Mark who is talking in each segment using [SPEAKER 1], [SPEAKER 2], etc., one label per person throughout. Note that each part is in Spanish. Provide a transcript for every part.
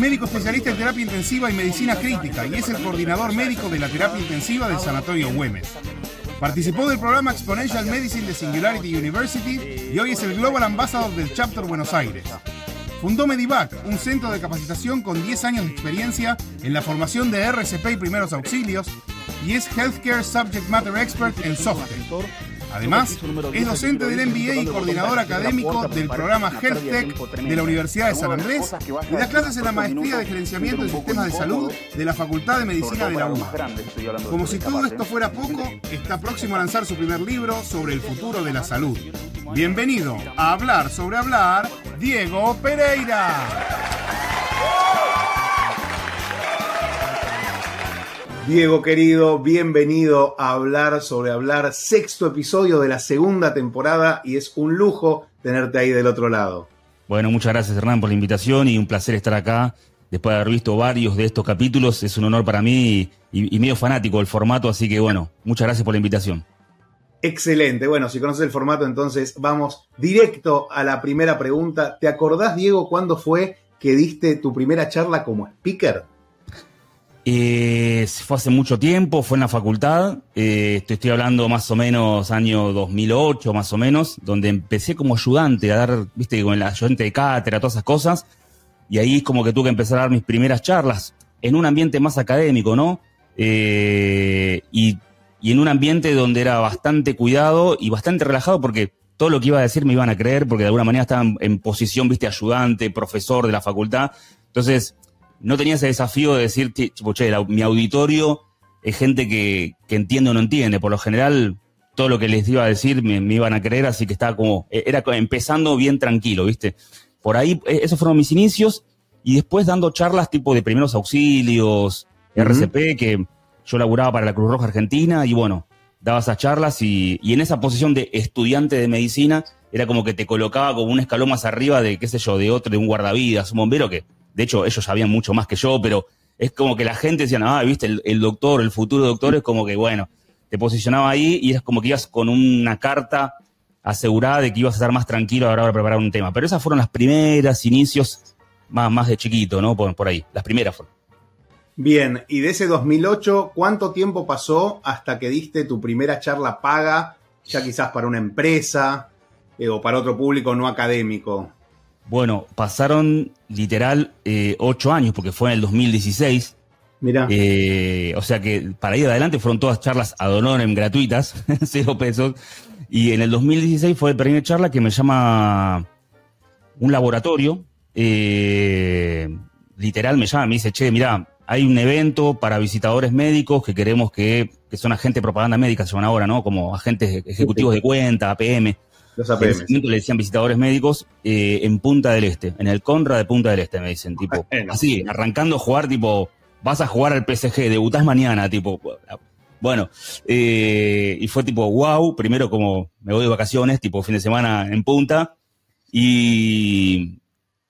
[SPEAKER 1] Médico especialista en terapia intensiva y medicina crítica y es el coordinador médico de la terapia intensiva del Sanatorio Güemes. Participó del programa Exponential Medicine de Singularity University y hoy es el Global Ambassador del Chapter Buenos Aires. Fundó Medivac, un centro de capacitación con 10 años de experiencia en la formación de RCP y primeros auxilios y es Healthcare Subject Matter Expert en software. Además, es docente del MBA y coordinador académico del programa Health Tech de la Universidad de San Andrés y da clases en la maestría de gerenciamiento de sistemas de salud de la Facultad de Medicina de la UBA. Como si todo esto fuera poco, está próximo a lanzar su primer libro sobre el futuro de la salud. Bienvenido a Hablar sobre Hablar, Diego Pereira.
[SPEAKER 2] Diego querido, bienvenido a hablar sobre hablar, sexto episodio de la segunda temporada y es un lujo tenerte ahí del otro lado.
[SPEAKER 3] Bueno, muchas gracias Hernán por la invitación y un placer estar acá. Después de haber visto varios de estos capítulos, es un honor para mí y, y medio fanático del formato, así que bueno, muchas gracias por la invitación.
[SPEAKER 2] Excelente, bueno, si conoces el formato, entonces vamos directo a la primera pregunta. ¿Te acordás, Diego, cuándo fue que diste tu primera charla como speaker?
[SPEAKER 3] Eh, fue hace mucho tiempo, fue en la facultad, eh, estoy, hablando más o menos año 2008, más o menos, donde empecé como ayudante a dar, viste, con el ayudante de cátedra, todas esas cosas, y ahí es como que tuve que empezar a dar mis primeras charlas, en un ambiente más académico, ¿no? Eh, y, y, en un ambiente donde era bastante cuidado y bastante relajado, porque todo lo que iba a decir me iban a creer, porque de alguna manera estaba en posición, viste, ayudante, profesor de la facultad, entonces no tenía ese desafío de decir, tipo, che, la, mi auditorio es gente que, que, entiende o no entiende. Por lo general, todo lo que les iba a decir me, me, iban a creer, así que estaba como, era empezando bien tranquilo, ¿viste? Por ahí, e, esos fueron mis inicios, y después dando charlas tipo de primeros auxilios, uh -huh. RCP, que yo laburaba para la Cruz Roja Argentina, y bueno, daba esas charlas, y, y en esa posición de estudiante de medicina, era como que te colocaba como un escalón más arriba de, qué sé yo, de otro, de un guardavidas, un bombero que de hecho, ellos sabían mucho más que yo, pero es como que la gente decía, ah, viste, el, doctor, el futuro doctor, es como que, bueno, te posicionaba ahí y es como que ibas con una carta asegurada de que ibas a estar más tranquilo a la hora de preparar un tema. Pero esas fueron las primeras inicios, más, más de chiquito, ¿no? Por, por ahí, las primeras fueron.
[SPEAKER 2] Bien, y de ese 2008, ¿cuánto tiempo pasó hasta que diste tu primera charla paga, ya quizás para una empresa eh, o para otro público no académico?
[SPEAKER 3] Bueno, pasaron literal eh, ocho años, porque fue en el 2016.
[SPEAKER 2] Mira.
[SPEAKER 3] Eh, o sea que para ir adelante fueron todas charlas ad honorem gratuitas, cero pesos. Y en el 2016 fue la primera charla que me llama un laboratorio. Eh, literal me llama, me dice, che, mira, hay un evento para visitadores médicos que queremos que, que son agentes de propaganda médica, se llaman ahora, ¿no? Como agentes ejecutivos de cuenta, APM.
[SPEAKER 2] Los APM.
[SPEAKER 3] Le decían visitadores médicos eh, en Punta del Este, en el Conra de Punta del Este, me dicen, tipo,
[SPEAKER 2] Bueno.
[SPEAKER 3] así, arrancando a jugar, tipo, vas a jugar al PSG, debutás mañana, tipo, bueno, eh, y fue tipo, wow, primero como me voy de vacaciones, tipo, fin de semana en Punta, y,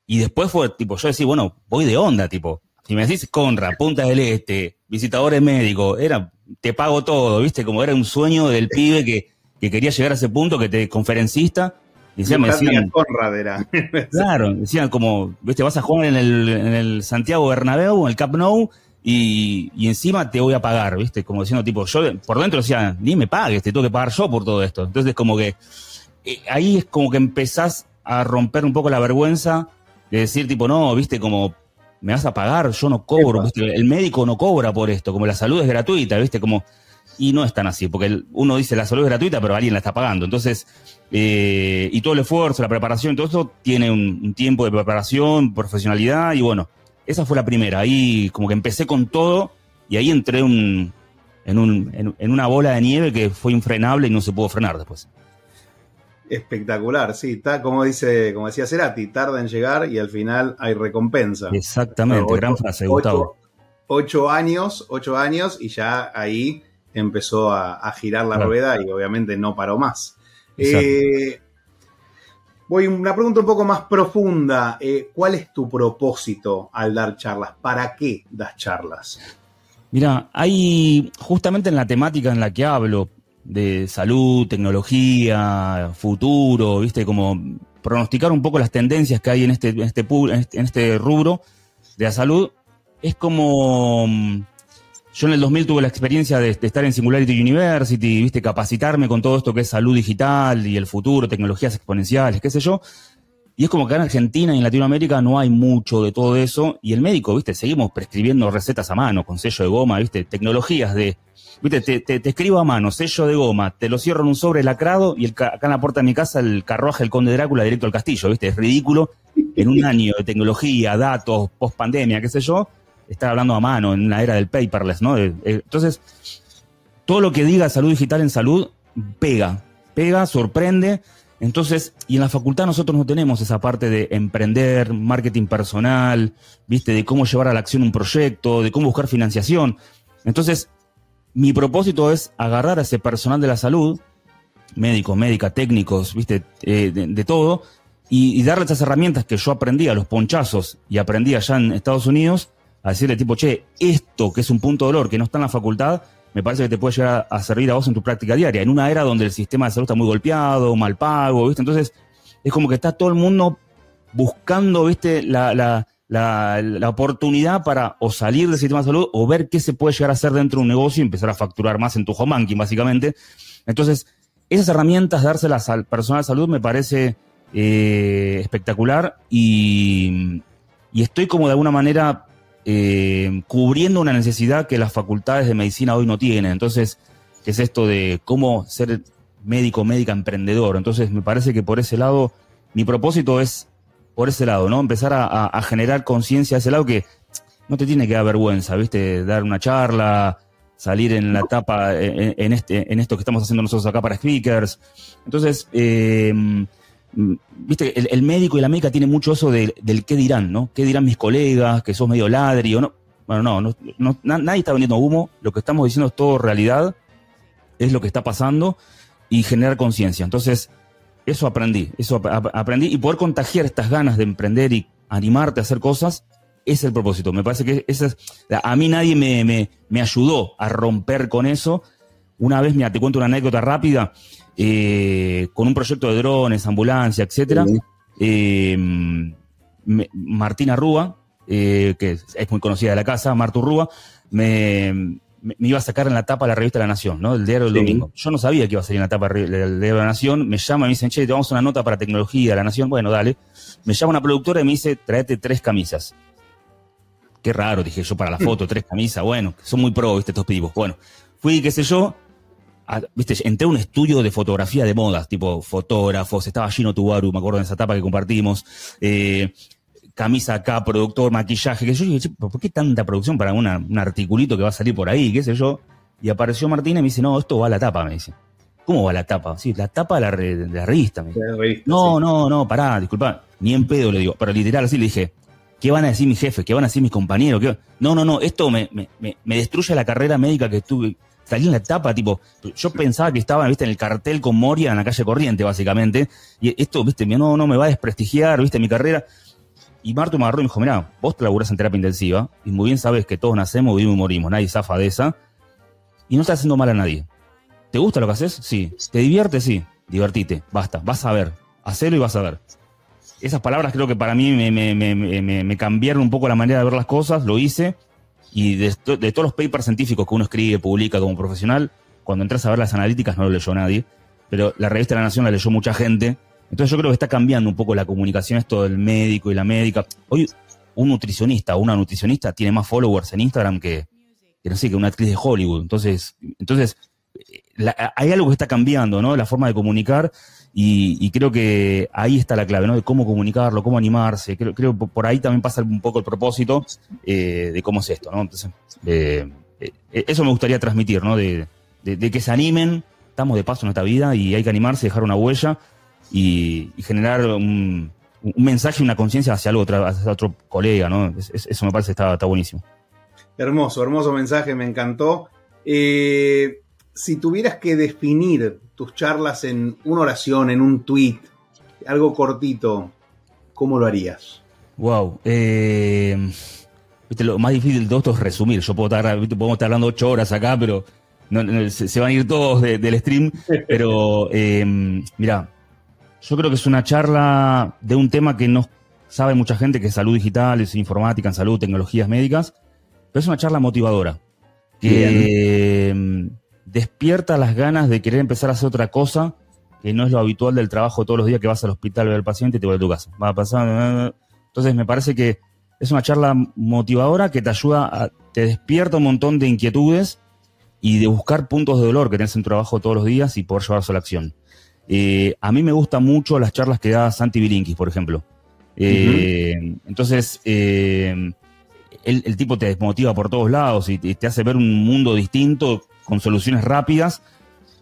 [SPEAKER 3] y después fue, tipo, yo decía, bueno, voy de onda, tipo, si me decís Conra, Punta del Este, visitadores médicos, era, te pago todo, viste, como era un sueño del pibe que que quería llegar a ese punto, que te conferencista, y decían, me decían,
[SPEAKER 2] Conrad era.
[SPEAKER 3] claro, decían como, viste, vas a jugar en el, en el Santiago Bernabéu, en el Camp Nou, y, y, encima te voy a pagar, viste, como diciendo, tipo, yo por dentro decía, ni me pagues, te tengo que pagar yo por todo esto. Entonces, como que eh, ahí es como que empezás a romper un poco la vergüenza de decir, tipo, no, viste, como, me vas a pagar, yo no cobro, ¿viste? el médico no cobra por esto, como la salud es gratuita, viste, como y no es tan así, porque uno dice la salud es gratuita, pero alguien la está pagando. Entonces, eh, y todo el esfuerzo, la preparación, todo eso tiene un, un, tiempo de preparación, profesionalidad, y bueno, esa fue la primera. Ahí como que empecé con todo, y ahí entré un, en, un, en, en, una bola de nieve que fue infrenable y no se pudo frenar después.
[SPEAKER 2] Espectacular, sí, está como dice, como decía Cerati, tarda en llegar y al final hay recompensa.
[SPEAKER 3] Exactamente, gran frase, Gustavo.
[SPEAKER 2] Ocho, años, ocho años, y ya ahí empezó a, girar la rueda y obviamente no paró más. Eh, voy a una pregunta un poco más profunda. Eh, ¿Cuál es tu propósito al dar charlas? ¿Para qué das charlas?
[SPEAKER 3] Mira, hay justamente en la temática en la que hablo, de salud, tecnología, futuro, viste, como pronosticar un poco las tendencias que hay en este, en este, este en este rubro de la salud, es como mm, yo en el 2000 tuve la experiencia de, estar en Singularity University, viste, capacitarme con todo esto que es salud digital y el futuro, tecnologías exponenciales, qué sé yo. Y es como que en Argentina y en Latinoamérica no hay mucho de todo eso. Y el médico, viste, seguimos prescribiendo recetas a mano, con sello de goma, viste, tecnologías de Viste, te, escribo a mano, sello de goma, te lo cierro en un sobre lacrado y el, acá en la puerta de mi casa el carruaje del conde Drácula directo al castillo, ¿viste? Es ridículo. En un año de tecnología, datos, post pandemia, qué sé yo, estar hablando a mano en una era del paperless, ¿no? Entonces, todo lo que diga salud digital en salud pega, pega, sorprende. Entonces, y en la facultad nosotros no tenemos esa parte de emprender, marketing personal, viste, de cómo llevar a la acción un proyecto, de cómo buscar financiación. Entonces, mi propósito es agarrar a ese personal de la salud, médicos, médicas, técnicos, viste, eh, de, todo, y, darle esas herramientas que yo aprendí a los ponchazos y aprendí allá en Estados Unidos, a decirle tipo, che, esto que es un punto de dolor que no está en la facultad, me parece que te puede llegar a, servir a vos en tu práctica diaria, en una era donde el sistema de salud está muy golpeado, mal pago, viste, entonces es como que está todo el mundo buscando, viste, la, la la, oportunidad para o salir del sistema de salud o ver qué se puede llegar a hacer dentro de un negocio y empezar a facturar más en tu home banking, básicamente. Entonces, esas herramientas, dárselas al personal de salud, me parece eh, espectacular y, estoy como de alguna manera eh, cubriendo una necesidad que las facultades de medicina hoy no tienen. Entonces, ¿qué es esto de cómo ser médico, médica, emprendedor? Entonces, me parece que por ese lado, mi propósito es por ese lado, ¿no? Empezar a, generar conciencia a ese lado que no te tiene que dar vergüenza, ¿viste? Dar una charla, salir en la etapa, en, este, en esto que estamos haciendo nosotros acá para speakers. Entonces, eh, viste, el, médico y la médica tienen mucho eso del qué dirán, ¿no? ¿Qué dirán mis colegas? Que sos medio ladri no. Bueno, no, no, nadie está vendiendo humo. Lo que estamos diciendo es todo realidad. Es lo que está pasando y generar conciencia. Entonces, eso aprendí, eso aprendí y poder contagiar estas ganas de emprender y animarte a hacer cosas es el propósito. Me parece que ese es, a mí nadie me, ayudó a romper con eso. Una vez, mira, te cuento una anécdota rápida, eh, con un proyecto de drones, ambulancia, etcétera. Eh, Martina Rúa, eh, que es muy conocida de la casa, Martu Rúa, me, me, iba a sacar en la tapa de la revista La Nación, ¿no? El diario del domingo. Yo no sabía que iba a salir en la tapa del diario de La Nación. Me llama y me dicen, che, te vamos a una nota para tecnología de La Nación. Bueno, dale. Me llama una productora y me dice, tráete tres camisas. Qué raro, dije yo, para la foto, tres camisas. Bueno, son muy pro, viste, estos pibos. Bueno, fui, qué sé yo, viste, entré a un estudio de fotografía de modas, tipo fotógrafos, estaba Gino Tubaru, me acuerdo de esa etapa que compartimos. Eh, camisa acá, productor, maquillaje, que yo dije, ¿por qué tanta producción para un articulito que va a salir por ahí, qué sé yo? Y apareció Martina y me dice, no, esto va a la tapa, me dice. ¿Cómo va la tapa? Sí, la tapa de la, revista. Me dice. no, no, no, pará, disculpa, ni en pedo le digo, pero literal así le dije, ¿qué van a decir mis jefes? ¿Qué van a decir mis compañeros? No, no, no, esto me, me, me, destruye la carrera médica que tuve. Salí en la etapa, tipo, yo pensaba que estaba, viste, en el cartel con Moria en la calle Corriente, básicamente. Y esto, viste, no, no me va a desprestigiar, viste, mi carrera. Y Marto me agarró y me dijo, mira, vos te laburás en terapia intensiva y muy bien sabes que todos nacemos, vivimos y morimos, nadie zafa de esa. Y no estás haciendo mal a nadie. ¿Te gusta lo que haces? Sí. ¿Te divierte? Sí. Divertite. Basta. Vas a ver. Hacelo y vas a ver. Esas palabras creo que para mí me, cambiaron un poco la manera de ver las cosas. Lo hice. Y de, todos los papers científicos que uno escribe, publica como profesional, cuando entras a ver las analíticas no lo leyó nadie. Pero la revista la Nación la leyó mucha gente entonces yo creo que está cambiando un poco la comunicación esto del médico y la médica. Hoy un nutricionista o una nutricionista tiene más followers en Instagram que, no sé, que una actriz de Hollywood. Entonces, entonces hay algo que está cambiando, ¿no? La forma de comunicar y, creo que ahí está la clave, ¿no? De cómo comunicarlo, cómo animarse. Creo, que por ahí también pasa un poco el propósito eh, de cómo es esto, ¿no? Entonces, eh, eh, eso me gustaría transmitir, ¿no? De, que se animen, estamos de paso en esta vida y hay que animarse, dejar una huella y, generar un, mensaje, una conciencia hacia, algo, hacia otro colega, ¿no? eso me parece está, está, buenísimo.
[SPEAKER 2] Hermoso, hermoso mensaje, me encantó. Eh, si tuvieras que definir tus charlas en una oración, en un tweet, algo cortito, ¿cómo lo harías?
[SPEAKER 3] Wow. Eh, lo más difícil de todo esto es resumir. Yo puedo estar, podemos estar hablando ocho horas acá, pero se, van a ir todos del stream. Pero eh, mira, yo creo que es una charla de un tema que no sabe mucha gente, que es salud digital, es informática en salud, tecnologías médicas, pero es una charla motivadora, que despierta las ganas de querer empezar a hacer otra cosa, que no es lo habitual del trabajo todos los días que vas al hospital a ver al paciente y te vuelves a tu casa. Va a pasar. Entonces me parece que es una charla motivadora que te ayuda, a, te despierta un montón de inquietudes y de buscar puntos de dolor que tenés en tu trabajo todos los días y poder llevarse a la acción. Eh, a mí me gustan mucho las charlas que da Santi Bilinkis, por ejemplo. Eh, entonces, eh, el, tipo te desmotiva por todos lados y te, hace ver un mundo distinto con soluciones rápidas.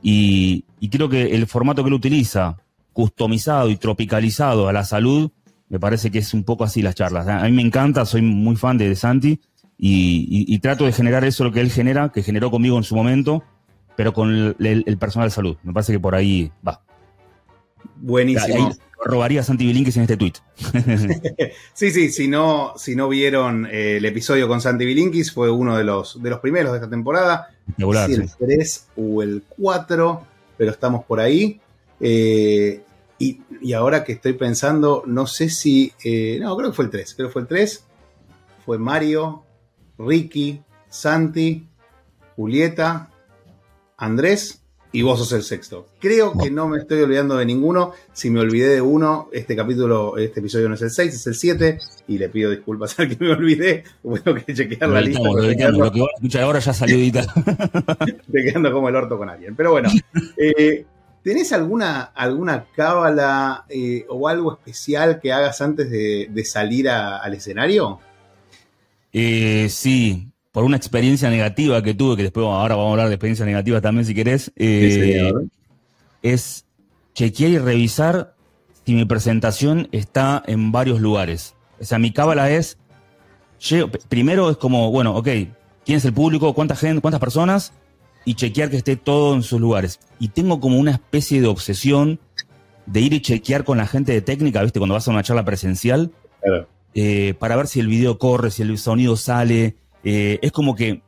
[SPEAKER 3] Y, creo que el formato que él utiliza, customizado y tropicalizado a la salud, me parece que es un poco así las charlas. A mí me encanta, soy muy fan de, Santi y, trato de generar eso lo que él genera, que generó conmigo en su momento, pero con el, el personal de salud. Me parece que por ahí va.
[SPEAKER 2] Buenísimo.
[SPEAKER 3] robaría a Santi Bilinkis en este tweet.
[SPEAKER 2] sí, sí, si no, si no vieron eh, el episodio con Santi Bilinkis, fue uno de los, de los primeros de esta temporada. Si el 3 o el 4, pero estamos por ahí. Eh, y, ahora que estoy pensando, no sé si. Eh, no, creo que fue el 3. Creo que fue el 3. Fue Mario, Ricky, Santi, Julieta, Andrés y vos sos el sexto. Creo que no me estoy olvidando de ninguno. Si me olvidé de uno, este capítulo, este episodio no es el 6, es el 7. Y le pido disculpas al que me olvidé. Tengo que chequear la lista. Lo,
[SPEAKER 3] que escuchar ahora ya salió.
[SPEAKER 2] Te quedando como el orto con alguien. Pero bueno, eh, ¿tenés alguna, alguna cábala eh, o algo especial que hagas antes de, salir al escenario?
[SPEAKER 3] Eh, sí, por una experiencia negativa que tuve, que después ahora vamos a hablar de experiencias negativas también si querés, eh, es chequear y revisar si mi presentación está en varios lugares. O sea, mi cábala es, primero es como, bueno, ok, ¿quién es el público? ¿Cuánta gente? ¿Cuántas personas? Y chequear que esté todo en sus lugares. Y tengo como una especie de obsesión de ir y chequear con la gente de técnica, ¿viste? Cuando vas a una charla presencial, eh, para ver si el video corre, si el sonido sale, eh, es como que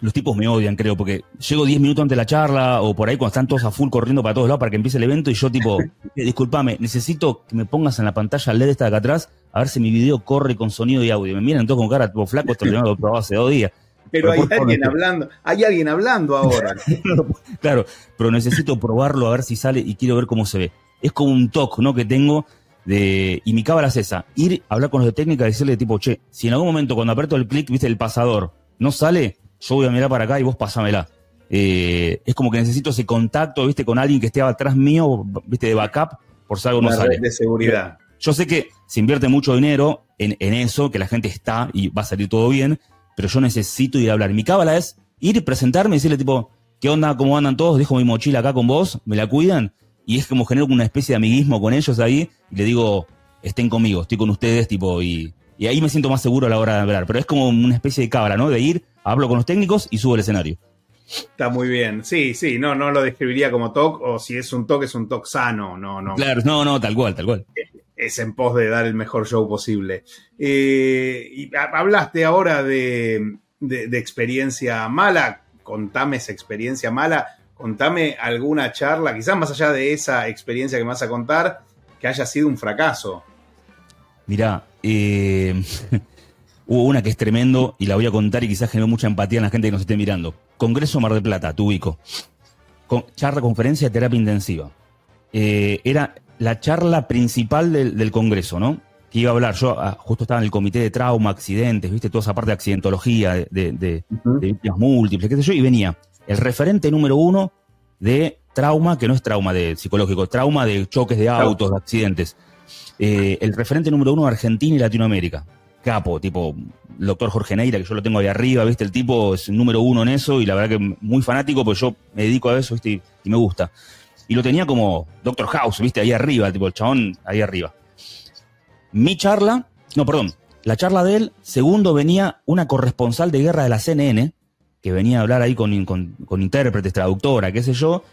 [SPEAKER 3] los tipos me odian, creo, porque llego 10 minutos antes de la charla o por ahí cuando están todos a full corriendo para todos lados para que empiece el evento y yo tipo, eh, discúlpame, necesito que me pongas en la pantalla LED esta de acá atrás a ver si mi video corre con sonido y audio. Me miran todos con cara tipo flaco, esto lo probado hace dos días.
[SPEAKER 2] Pero, hay alguien hablando, hay alguien hablando ahora.
[SPEAKER 3] claro, pero necesito probarlo a ver si sale y quiero ver cómo se ve. Es como un toque, ¿no? Que tengo de, y mi cábala es esa, ir a hablar con los de técnica y decirle tipo, che, si en algún momento cuando aprieto el clic, viste, el pasador, no sale, yo voy a mirar para acá y vos pasámela. Eh, es como que necesito ese contacto, viste, con alguien que esté atrás mío, viste, de backup, por si algo no sale.
[SPEAKER 2] de seguridad.
[SPEAKER 3] Yo sé que se invierte mucho dinero en, eso, que la gente está y va a salir todo bien, pero yo necesito ir a hablar. Mi cábala es ir y presentarme y decirle tipo, ¿qué onda? ¿Cómo andan todos? Dejo mi mochila acá con vos, me la cuidan y es como genero una especie de amiguismo con ellos ahí y le digo, estén conmigo, estoy con ustedes, tipo, y, ahí me siento más seguro a la hora de hablar. Pero es como una especie de cábala, ¿no? De ir, hablo con los técnicos y subo al escenario.
[SPEAKER 2] Está muy bien. Sí, sí, no, no lo describiría como talk, o si es un talk, es un talk sano, no, no.
[SPEAKER 3] Claro, no, no, tal cual, tal cual.
[SPEAKER 2] Es en pos de dar el mejor show posible. Eh, y hablaste ahora de, de experiencia mala. Contame esa experiencia mala contame alguna charla, quizás más allá de esa experiencia que me vas a contar, que haya sido un fracaso.
[SPEAKER 3] Mirá, eh, hubo una que es tremendo y la voy a contar y quizás generó mucha empatía en la gente que nos esté mirando. Congreso Mar del Plata, tu ubico. Con, charla, conferencia de terapia intensiva. Eh, era la charla principal del, Congreso, ¿no? Que iba a hablar, yo ah, justo estaba en el comité de trauma, accidentes, viste, toda esa parte de accidentología, de, de víctimas múltiples, qué sé yo, y venía el referente número uno de trauma, que no es trauma de psicológico, trauma de choques de autos, de accidentes. Eh, el referente número uno de Argentina y Latinoamérica. Capo, tipo el doctor Jorge Neira, que yo lo tengo ahí arriba, ¿viste? El tipo es el número uno en eso y la verdad que muy fanático, pues yo me dedico a eso, ¿viste? Y, me gusta. y lo tenía como Doctor House, viste, ahí arriba, tipo el chabón ahí arriba. Mi charla, no, perdón, la charla de él, segundo venía una corresponsal de guerra de la CNN, que venía a hablar ahí con, con, intérpretes, traductora, qué sé yo,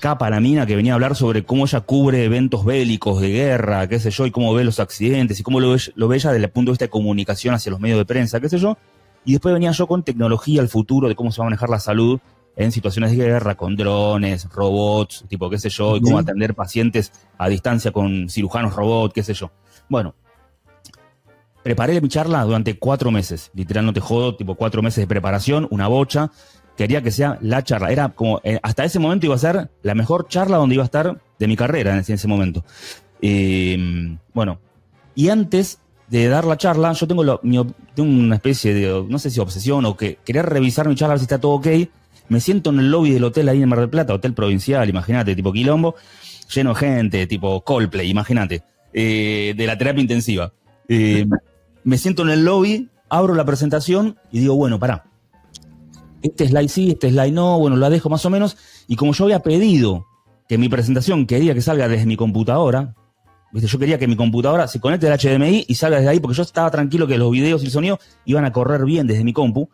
[SPEAKER 3] capa la mina que venía a hablar sobre cómo ella cubre eventos bélicos de guerra, qué sé yo, y cómo ve los accidentes, y cómo lo ve, lo ve ella desde el punto de vista de comunicación hacia los medios de prensa, qué sé yo. Y después venía yo con tecnología, el futuro, de cómo se va a manejar la salud en situaciones de guerra, con drones, robots, tipo, qué sé yo, y cómo atender pacientes a distancia con cirujanos robots, qué sé yo. Bueno, preparé mi charla durante cuatro meses, literal no te jodo, tipo cuatro meses de preparación, una bocha, quería que sea la charla, era como, eh, hasta ese momento iba a ser la mejor charla donde iba a estar de mi carrera en ese, momento. bueno, y antes de dar la charla, yo tengo, tengo una especie de, no sé si obsesión o que quería revisar mi charla, a ver si está todo ok, me siento en el lobby del hotel ahí en Mar del Plata, hotel provincial, imagínate, tipo quilombo, lleno de gente, tipo Coldplay, imagínate, eh, de la terapia intensiva. Eh, me siento en el lobby, abro la presentación y digo, bueno, pará. Este slide sí, este slide no, bueno, la dejo más o menos. Y como yo había pedido que mi presentación quería que salga desde mi computadora, ¿viste? yo quería que mi computadora se conecte al HDMI y salga desde ahí, porque yo estaba tranquilo que los videos y el sonido iban a correr bien desde mi compu.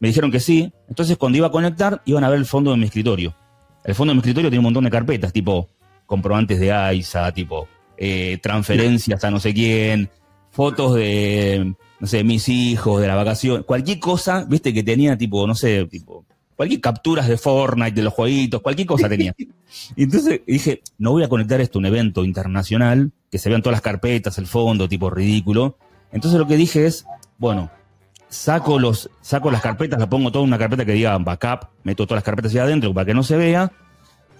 [SPEAKER 3] Me dijeron que sí. Entonces, cuando iba a conectar, iban a ver el fondo de mi escritorio. El fondo de mi escritorio tiene un montón de carpetas, tipo comprobantes de AISA, tipo eh, transferencias a no sé quién, fotos de, no sé, mis hijos, de la vacación, cualquier cosa, viste, que tenía tipo, no sé, tipo, cualquier capturas de Fortnite, de los jueguitos, cualquier cosa tenía. Entonces dije, no voy a conectar esto a un evento internacional, que se vean todas las carpetas, el fondo, tipo ridículo. Entonces lo que dije es, bueno, saco los, saco las carpetas, la pongo toda una carpeta que diga backup, meto todas las carpetas ahí adentro para que no se vea.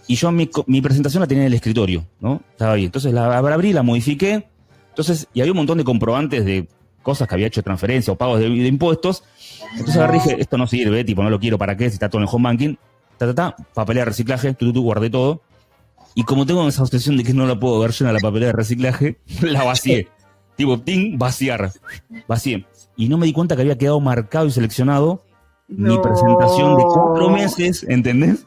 [SPEAKER 3] Y yo mi, mi presentación la tenía en el escritorio, ¿no? Estaba ahí. Entonces la abrí, la modifiqué, entonces, y había un montón de comprobantes de cosas que había hecho transferencia o pagos de, impuestos. Entonces agarré dije, esto no sirve, tipo, no lo quiero, ¿para qué? Si está todo en el home banking. Ta, ta, ta, papelera de reciclaje, tú, tú, guardé todo. Y como tengo esa obsesión de que no la puedo ver llena la papelera de reciclaje, la vacié. tipo, ting, vaciar. Vacié. Y no me di cuenta que había quedado marcado y seleccionado mi presentación de cuatro meses, ¿entendés?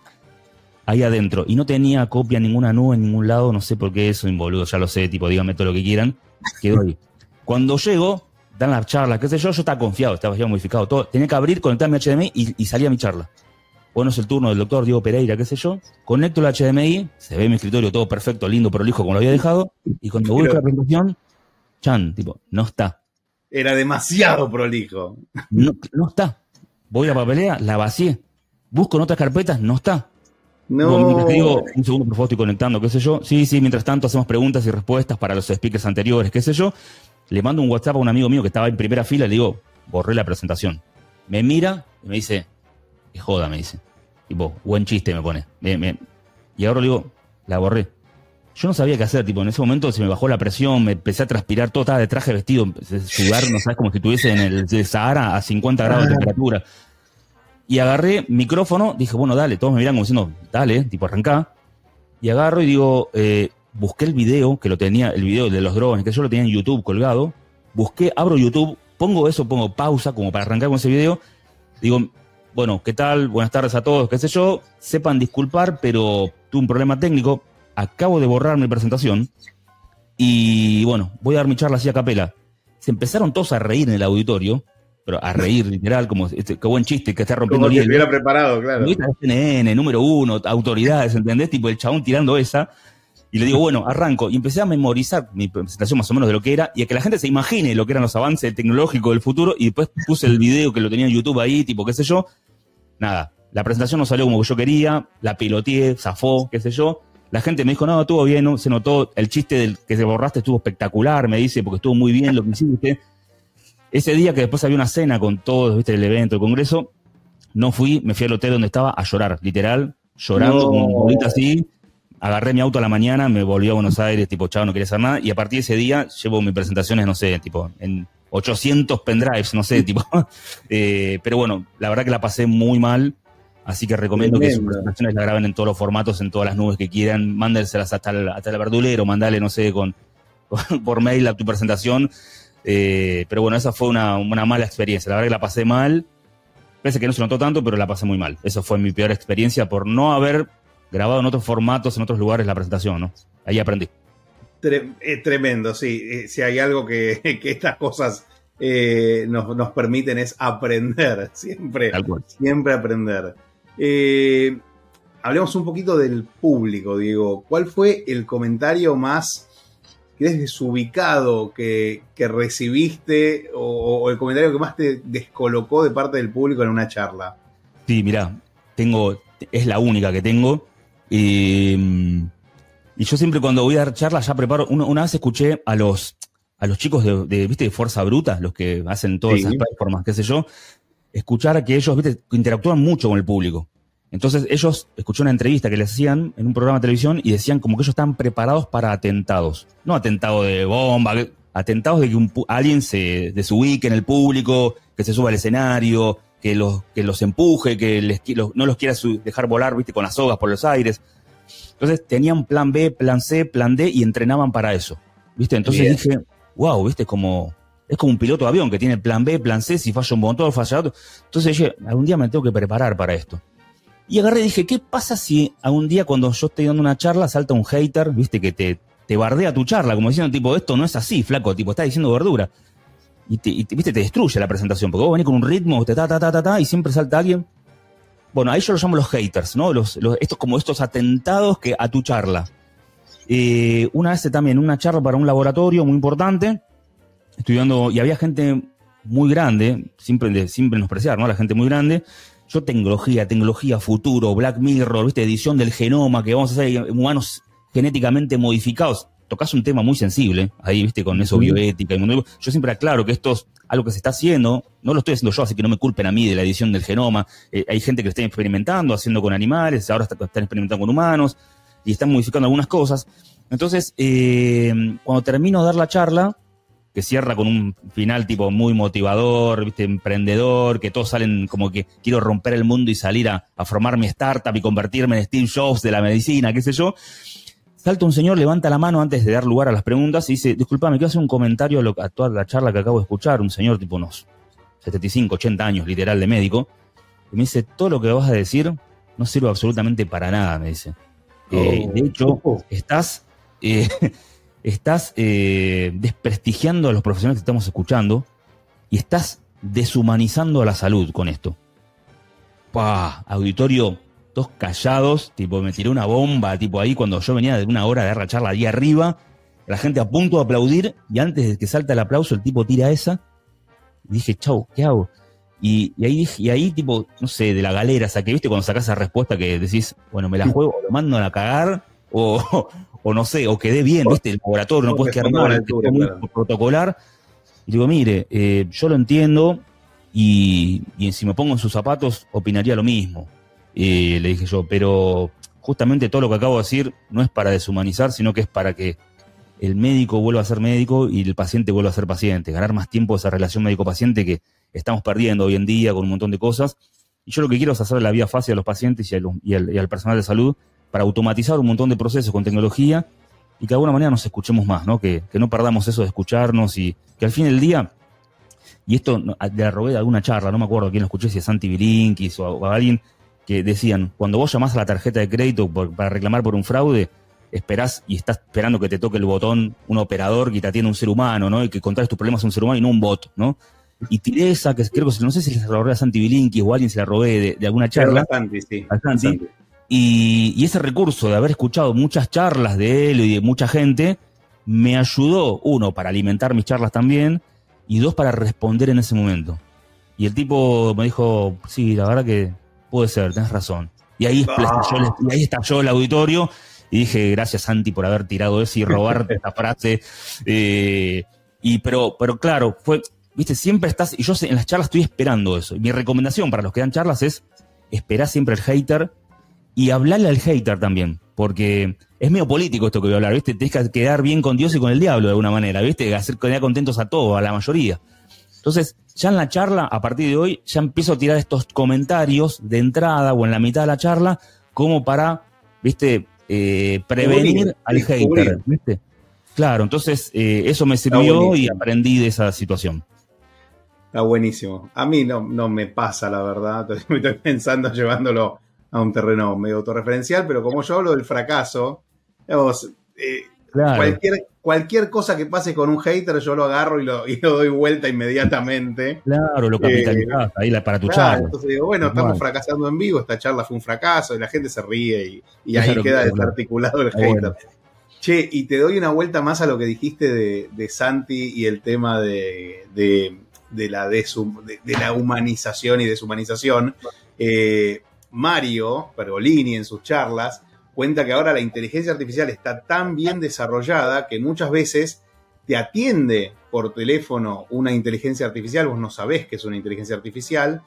[SPEAKER 3] ahí adentro. Y no tenía copia ninguna nube en ningún lado, no sé por qué eso, involudo, ya lo sé, tipo, díganme todo lo que quieran quedó ahí. Cuando llego, dan la charla, qué sé yo, yo estaba confiado, estaba ya modificado todo. Tenía que abrir, conectar mi HDMI y, salía mi charla. Bueno, es el turno del doctor Diego Pereira, qué sé yo. Conecto el HDMI, se ve mi escritorio todo perfecto, lindo, prolijo, como lo había dejado. Y cuando voy a la presentación, chan, tipo, no está.
[SPEAKER 2] Era demasiado prolijo.
[SPEAKER 3] No, no está. Voy a papelea, la vacié. Busco en otras carpetas, no está. No. digo, un segundo, por favor, estoy conectando, qué sé yo. Sí, sí, mientras tanto hacemos preguntas y respuestas para los speakers anteriores, qué sé yo. Le mando un WhatsApp a un amigo mío que estaba en primera fila y le digo, borré la presentación. Me mira y me dice, que joda, me dice. Tipo, buen chiste me pone. y ahora le digo, la borré. Yo no sabía qué hacer, tipo, en ese momento se me bajó la presión, me empecé a transpirar, todo estaba de traje vestido, empecé a sudar, no sabes, como si estuviese en el Sahara a 50 grados de temperatura. Y agarré micrófono, dije, bueno, dale, todos me miran como diciendo, dale, tipo arrancá. Y agarro y digo, eh, busqué el video, que lo tenía, el video de los drones, que yo lo tenía en YouTube colgado. Busqué, abro YouTube, pongo eso, pongo pausa como para arrancar con ese video. Digo, bueno, ¿qué tal? Buenas tardes a todos, qué sé yo. Sepan disculpar, pero tuve un problema técnico. Acabo de borrar mi presentación. Y bueno, voy a dar mi charla así a capela. Se empezaron todos a reír en el auditorio pero a reír literal, como este, qué buen chiste que está rompiendo
[SPEAKER 2] como si hubiera preparado, claro.
[SPEAKER 3] CNN, número uno, autoridades, ¿entendés? Tipo el chabón tirando esa. Y le digo, bueno, arranco. Y empecé a memorizar mi presentación más o menos de lo que era y a que la gente se imagine lo que eran los avances tecnológicos del futuro. Y después puse el video que lo tenía en YouTube ahí, tipo, qué sé yo. Nada, la presentación no salió como yo quería, la piloteé, zafó, qué sé yo. La gente me dijo, no, estuvo bien, se notó, el chiste del que se borraste estuvo espectacular, me dice, porque estuvo muy bien lo que hiciste. Ese día que después había una cena con todos, viste, el evento, el congreso, no fui, me fui al hotel donde estaba a llorar, literal, llorando como un así. Agarré mi auto a la mañana, me volví a Buenos Aires, tipo, chavo, no quería hacer nada. Y a partir de ese día llevo mis presentaciones, no sé, tipo, en 800 pendrives, no sé, tipo. Eh, pero bueno, la verdad que la pasé muy mal. Así que recomiendo que sus presentaciones la graben en todos los formatos, en todas las nubes que quieran. Mándenselas hasta el, hasta el verdulero, mandale, no sé, con, por mail a tu presentación. Eh, pero bueno, esa fue una, mala experiencia. La verdad que la pasé mal. Parece que no se notó tanto, pero la pasé muy mal. Eso fue mi peor experiencia por no haber grabado en otros formatos, en otros lugares la presentación, ¿no? Ahí aprendí.
[SPEAKER 2] tremendo, sí. Eh, si hay algo que, estas cosas eh, nos, permiten es aprender, siempre, siempre aprender. Eh, hablemos un poquito del público, Diego. ¿Cuál fue el comentario más desubicado que, que recibiste o, el comentario que más te descolocó de parte del público en una charla?
[SPEAKER 3] Sí, mira, tengo, es la única que tengo. y yo siempre cuando voy a dar charlas ya preparo. Una, vez escuché a los, a los chicos de, ¿viste? de Fuerza Bruta, los que hacen todas esas plataformas, qué sé yo, escuchar a que ellos ¿viste? interactúan mucho con el público. Entonces ellos, escuché una entrevista que les hacían en un programa de televisión y decían como que ellos estaban preparados para atentados. No atentados de bomba, atentados de que alguien se desubique en el público, que se suba al escenario, que los, que los empuje, que les, no los quiera dejar volar, viste, con las sogas por los aires. Entonces tenían plan B, plan C, plan D y entrenaban para eso. ¿Viste? Entonces dije, wow, ¿viste? Como, es como un piloto de avión que tiene plan B, plan C, si falla un motor, falla otro. Entonces dije, algún día me tengo que preparar para esto. Y agarré y dije, ¿qué pasa si algún día cuando yo estoy dando una charla salta un hater, viste, que te, te bardea tu charla, como diciendo, tipo, esto no es así, flaco, tipo, está diciendo verdura. Y, te, viste, te destruye la presentación, porque vos venís con un ritmo, ta, ta, ta, ta, ta, y siempre salta alguien. Bueno, ahí yo los llamo los haters, ¿no? Los, estos como estos atentados que a tu charla. Eh, una vez también, una charla para un laboratorio muy importante, estudiando, y había gente muy grande, siempre, siempre menospreciar, ¿no? La gente muy grande, yo tecnología, tecnología, futuro, Black Mirror, ¿viste? edición del genoma, que vamos a hacer humanos genéticamente modificados. Tocas un tema muy sensible, ahí, viste, con eso bioética y mundo. Yo siempre aclaro que esto es algo que se está haciendo, no lo estoy haciendo yo, así que no me culpen a mí de la edición del genoma. Eh, hay gente que lo está experimentando, haciendo con animales, ahora están experimentando con humanos y están modificando algunas cosas. Entonces, eh, cuando termino de dar la charla, que cierra con un final tipo muy motivador, ¿viste? emprendedor, que todos salen como que quiero romper el mundo y salir a, formar mi startup y convertirme en Steve Jobs de la medicina, qué sé yo. Salta un señor, levanta la mano antes de dar lugar a las preguntas y dice, disculpame, quiero hacer un comentario a, toda la charla que acabo de escuchar, un señor tipo unos 75, 80 años, literal, de médico, y me dice, todo lo que vas a decir no sirve absolutamente para nada, me dice. Eh, oh. de hecho, estás... Eh, estás eh, desprestigiando a los profesionales que estamos escuchando y estás deshumanizando a la salud con esto. ¡Pah! Auditorio, todos callados, tipo, me tiré una bomba, tipo ahí cuando yo venía de una hora de dar charla ahí arriba, la gente a punto de aplaudir y antes de que salta el aplauso el tipo tira esa. Y dije, chau, ¿qué hago? Y, ahí, y ahí, tipo, no sé, de la galera saqué, ¿viste? Cuando sacas esa respuesta que decís, bueno, me la juego, lo mando a cagar, o, o no sé, o quedé bien, ¿viste? El laboratorio no puedes quedar mal, muy protocolar. Y digo, mire, eh, yo lo entiendo y, si me pongo en sus zapatos opinaría lo mismo. le dije yo, pero justamente todo lo que acabo de decir no es para deshumanizar, sino que es para que el médico vuelva a ser médico y el paciente vuelva a ser paciente, ganar más tiempo esa relación médico-paciente que estamos perdiendo hoy en día con un montón de cosas. Y yo lo que quiero es hacer la vida fácil a los pacientes y al personal de salud para automatizar un montón de procesos con tecnología y que de alguna manera nos escuchemos más, ¿no? Que, no perdamos eso de escucharnos y que al fin del día, y esto la robé de alguna charla, no me acuerdo quién lo escuché, si es Santi Bilinkis o, alguien que decían, cuando vos llamás a la tarjeta de crédito para reclamar por un fraude, esperás y estás esperando que te toque el botón un operador que te atiende un ser humano, ¿no? Y que contares tus problemas a un ser humano y no un bot, ¿no? Y tiré esa, que creo que no sé si se la robé a Santi Bilinkis o alguien se la robé de, alguna charla. A Santi, sí. A Santi. Y, ese recurso de haber escuchado muchas charlas de él y de mucha gente me ayudó, uno, para alimentar mis charlas también, y dos, para responder en ese momento. Y el tipo me dijo, sí, la verdad que puede ser, tenés razón. Y ahí, estalló, y ahí estalló el auditorio y dije, gracias Santi por haber tirado eso y robarte esta frase. Eh, y pero, pero claro, fue, viste, siempre estás, y yo en las charlas estoy esperando eso. Y mi recomendación para los que dan charlas es, esperar siempre el hater y hablarle al hater también, porque es medio político esto que voy a hablar, ¿viste? Tienes que quedar bien con Dios y con el diablo de alguna manera, ¿viste? Hacer quedar contentos a todos, a la mayoría. Entonces, ya en la charla, a partir de hoy, ya empiezo a tirar estos comentarios de entrada o en la mitad de la charla, como para, ¿viste? Eh, prevenir al hater, ¿viste? Claro, entonces eh, eso me sirvió y aprendí de esa situación.
[SPEAKER 2] Está buenísimo. A mí no, no me pasa, la verdad. Estoy pensando llevándolo a un terreno medio autorreferencial, pero como yo hablo del fracaso, digamos, eh, cualquier, cualquier cosa que pase con un hater, yo lo agarro y lo, doy vuelta inmediatamente.
[SPEAKER 3] Claro, lo capitalizás ahí para tu charla.
[SPEAKER 2] Entonces digo, bueno, estamos fracasando en vivo, esta charla fue un fracaso, y la gente se ríe y, ahí queda desarticulado el hater. Che, y te doy una vuelta más a lo que dijiste de, Santi y el tema de, la, de, la humanización y deshumanización. Eh, Mario Pergolini en sus charlas cuenta que ahora la inteligencia artificial está tan bien desarrollada que muchas veces te atiende por teléfono una inteligencia artificial, vos no sabés que es una inteligencia artificial,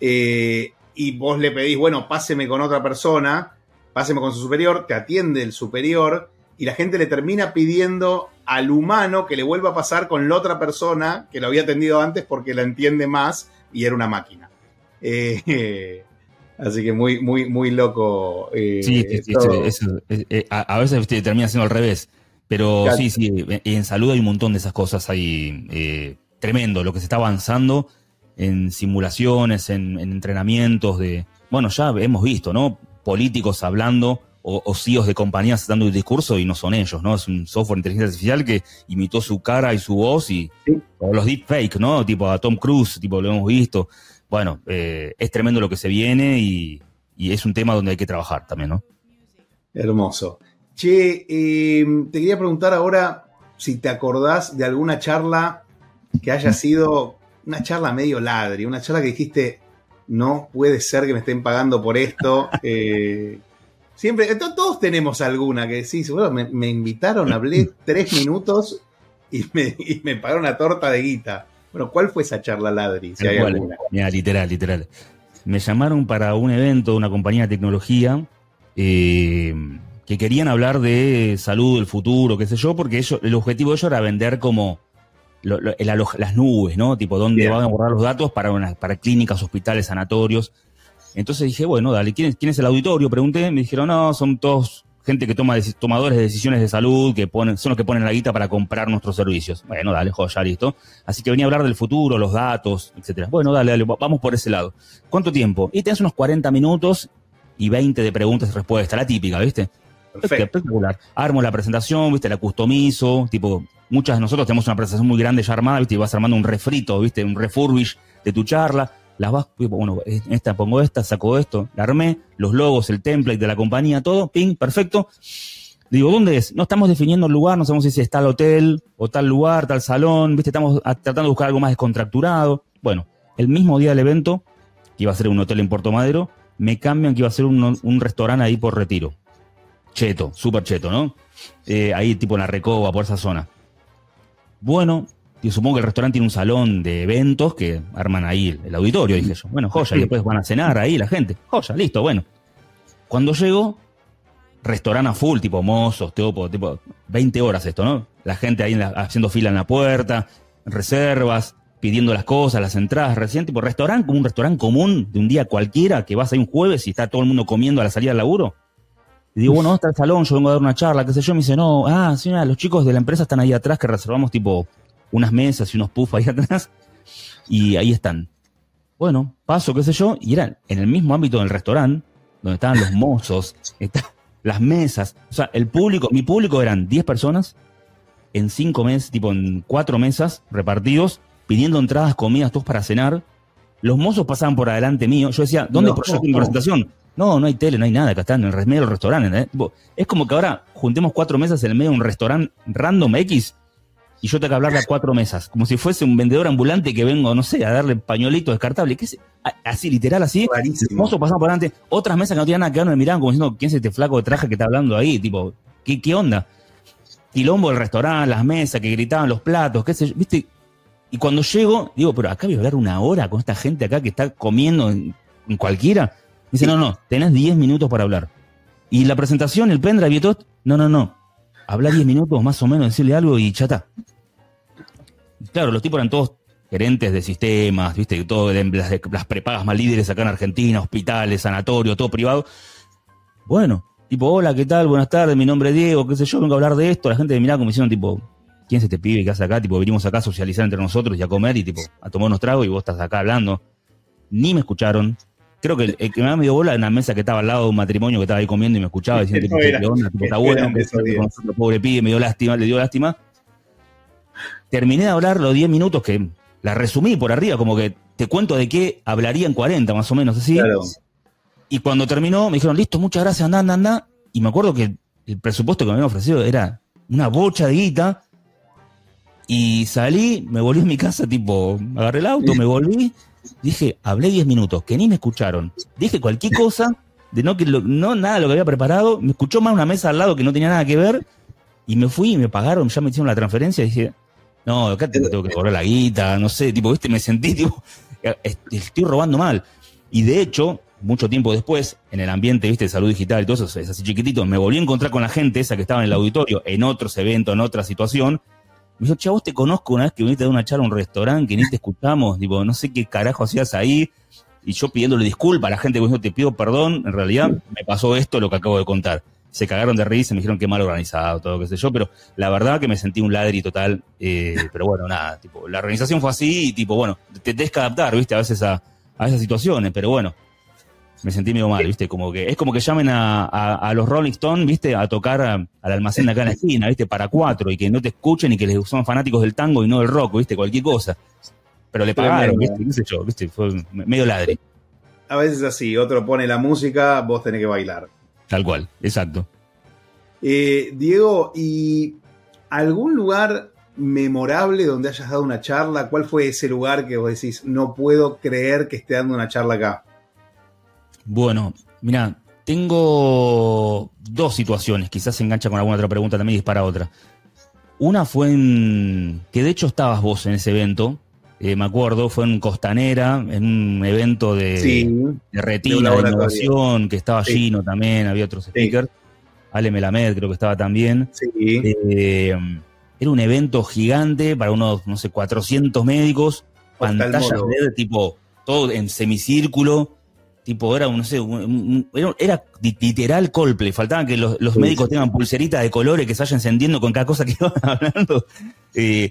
[SPEAKER 2] eh, y vos le pedís, bueno, páseme con otra persona, páseme con su superior, te atiende el superior, y la gente le termina pidiendo al humano que le vuelva a pasar con la otra persona que lo había atendido antes porque la entiende más y era una máquina. Eh, así que muy, muy, muy loco.
[SPEAKER 3] Eh, sí, eh, a, veces termina siendo al revés. Pero sí, sí, en salud hay un montón de esas cosas ahí. tremendo lo que se está avanzando en simulaciones, en, en entrenamientos de. Bueno, ya hemos visto, ¿no? Políticos hablando o, o CEOs de compañías dando un discurso y no son ellos, ¿no? Es un software de inteligencia artificial que imitó su cara y su voz y o los deepfake, ¿no? Tipo a Tom Cruise, tipo lo hemos visto. Bueno, eh, es tremendo lo que se viene y, es un tema donde hay que trabajar también, ¿no?
[SPEAKER 2] Hermoso. Che, em, te quería preguntar ahora si te acordás de alguna charla que haya sido una charla medio ladri, una charla que dijiste, no puede ser que me estén pagando por esto. Eh, Siempre, todos tenemos alguna que sí, seguro me, invitaron, hablé tres minutos y me, y me pagaron una torta de guita. Bueno, ¿cuál fue esa charla ladri? Si?
[SPEAKER 3] Mira, literal, literal. Me llamaron para un evento de una compañía de tecnología eh, que querían hablar de salud, el futuro, qué sé yo, porque ellos, el objetivo de ellos era vender como las nubes, ¿no? Tipo, dónde van a borrar los datos para, para clínicas, hospitales, sanatorios. Entonces dije, bueno, dale, ¿quién es, el auditorio? Pregunté, me dijeron, no, son todos gente que toma tomadores de decisiones de salud, que ponen, son los que ponen la guita para comprar nuestros servicios. Bueno, dale, joya, listo. Así que venía a hablar del futuro, los datos, etcétera. Bueno, dale, dale, vamos por ese lado. ¿Cuánto tiempo? Y tenés unos 40 minutos y 20 de preguntas y respuestas, la típica, ¿viste? Perfecto. Espectacular. Armo la presentación, ¿viste? La customizo, tipo, muchas de nosotros tenemos una presentación muy grande ya armada, ¿viste? Y vas armando un refrito, ¿viste? Un refurbish de tu charla las vas, bueno, esta pongo esta, saco esto, la armé, los logos, el template de la compañía, todo, ping, perfecto. Digo, ¿dónde es? No estamos definiendo el lugar, no sabemos si es tal hotel o tal lugar, tal salón, ¿viste? Estamos tratando de buscar algo más descontracturado. Bueno, el mismo día del evento, que iba a ser un hotel en Puerto Madero, me cambian que iba a ser un, un restaurante ahí por retiro. Cheto, súper cheto, ¿no? Eh, ahí tipo en la Recoba, por esa zona. Bueno, y supongo que el restaurante tiene un salón de eventos que arman ahí el, auditorio, dije yo. Bueno, joya, y después van a cenar ahí la gente. Joya, listo, bueno. Cuando llego, restaurante a full, tipo mozos, tipo, tipo 20 horas esto, ¿no? La gente ahí haciendo fila en la puerta, reservas, pidiendo las cosas, las entradas, recién, tipo restaurante, como un restaurante común de un día cualquiera, que vas ahí un jueves y está todo el mundo comiendo a la salida del laburo. Y digo, bueno, ¿dónde está el salón? Yo vengo a dar una charla, qué sé yo. Me dice, no, ah, sí, los chicos de la empresa están ahí atrás que reservamos tipo unas mesas y unos puffs ahí atrás, y ahí están. Bueno, paso, qué sé yo, y eran en el mismo ámbito del restaurante, donde estaban los mozos, las mesas, o sea, el público, mi público eran 10 personas en 5 meses, tipo en 4 mesas repartidos, pidiendo entradas, comidas, todos para cenar. Los mozos pasaban por adelante mío. Yo decía, ¿dónde no, mi presentación? No, no hay tele, no hay nada, acá están en el medio del restaurante. ¿eh? Es como que ahora juntemos cuatro mesas en el medio de un restaurante random X y yo tengo que hablarle a cuatro mesas, como si fuese un vendedor ambulante que vengo, no sé, a darle pañuelito descartable. ¿Qué Así, literal, así. Mozo pasando por delante. Otras mesas que no tenían nada que ver me miraban como diciendo, ¿quién es este flaco de traje que está hablando ahí? Tipo, ¿qué, qué onda? Quilombo del restaurante, las mesas que gritaban los platos, qué sé yo, ¿viste? Y cuando llego, digo, pero acá voy a hablar una hora con esta gente acá que está comiendo en, cualquiera. Dice, no, no, tenés 10 minutos para hablar. Y la presentación, el pendrive y todo, no, no, no. Habla 10 minutos más o menos, decirle algo y está claro, los tipos eran todos gerentes de sistemas, viste, todo las, las prepagas más líderes acá en Argentina, hospitales, sanatorios, todo privado. Bueno, tipo, hola, ¿qué tal? Buenas tardes, mi nombre es Diego, qué sé yo, vengo a hablar de esto. La gente miraba como diciendo, tipo, ¿quién es este pibe que hace acá? Tipo, venimos acá a socializar entre nosotros y a comer y tipo, a tomar unos tragos y vos estás acá hablando. Ni me escucharon, creo que el, que me dio bola en una mesa que estaba al lado de un matrimonio que estaba ahí comiendo y me escuchaba diciendo, ¿qué onda? Tipo, está bueno, que pobre pibe, me dio lástima, le dio lástima. Terminé de hablar los 10 minutos que la resumí por arriba, como que te cuento de qué hablaría en 40, más o menos, así. Y cuando terminó, me dijeron, listo, muchas gracias, anda, anda, anda. Y me acuerdo que el presupuesto que me habían ofrecido era una bocha de guita. Y salí, me volví a mi casa, tipo, agarré el auto, me volví Dije, hablé 10 minutos, que ni me escucharon. Dije cualquier cosa, de no, que no nada de lo que había preparado. Me escuchó más una mesa al lado que no tenía nada que ver. Y me fui y me pagaron, ya me hicieron la transferencia. Y dije, no, acá tengo que cobrar la guita, no sé, tipo, viste, me sentí, tipo, estoy robando mal. Y de hecho, mucho tiempo después, en el ambiente, viste, de salud digital y todo eso, es así chiquitito, me volví a encontrar con la gente esa que estaba en el auditorio, en otros eventos, en otra situación, me dijo, che, vos te conozco una vez que viniste a una charla a un restaurante que ni te escuchamos, tipo, no sé qué carajo hacías ahí. Y yo pidiéndole disculpas a la gente que dijo, te pido perdón, en realidad me pasó esto, lo que acabo de contar. Se cagaron de risa, me dijeron que mal organizado, todo qué sé yo, pero la verdad que me sentí un ladri total. Eh, pero bueno, nada, tipo, la organización fue así y tipo, bueno, te tienes que adaptar, viste, a veces a, a esas situaciones, pero bueno, me sentí medio mal, ¿viste? Como que es como que llamen a, los Rolling Stones, ¿viste? A tocar al almacén de acá en la esquina, ¿viste? Para cuatro y que no te escuchen y que les son fanáticos del tango y no del rock, ¿viste? Cualquier cosa. Pero le pagaron, ¿viste? ¿Qué sé yo? ¿Viste? Fue medio ladre.
[SPEAKER 2] A veces así, otro pone la música, vos tenés que bailar.
[SPEAKER 3] Tal cual, exacto.
[SPEAKER 2] Eh, Diego, ¿y algún lugar memorable donde hayas dado una charla? ¿Cuál fue ese lugar que vos decís, no puedo creer que esté dando una charla acá?
[SPEAKER 3] Bueno, mira, tengo dos situaciones, quizás se engancha con alguna otra pregunta también y dispara otra. Una fue en. que de hecho estabas vos en ese evento, eh, me acuerdo, fue en Costanera, en un evento de, retina, de, innovación, que estaba Gino también, había otros speakers. Ale Melamed creo que estaba también. Eh, era un evento gigante para unos, no sé, 400 médicos, pantallas de tipo, todo en semicírculo tipo, era, no sé, era, literal Coldplay. Faltaba que los, médicos tengan pulseritas de colores que se vayan encendiendo con cada cosa que iban hablando. Eh,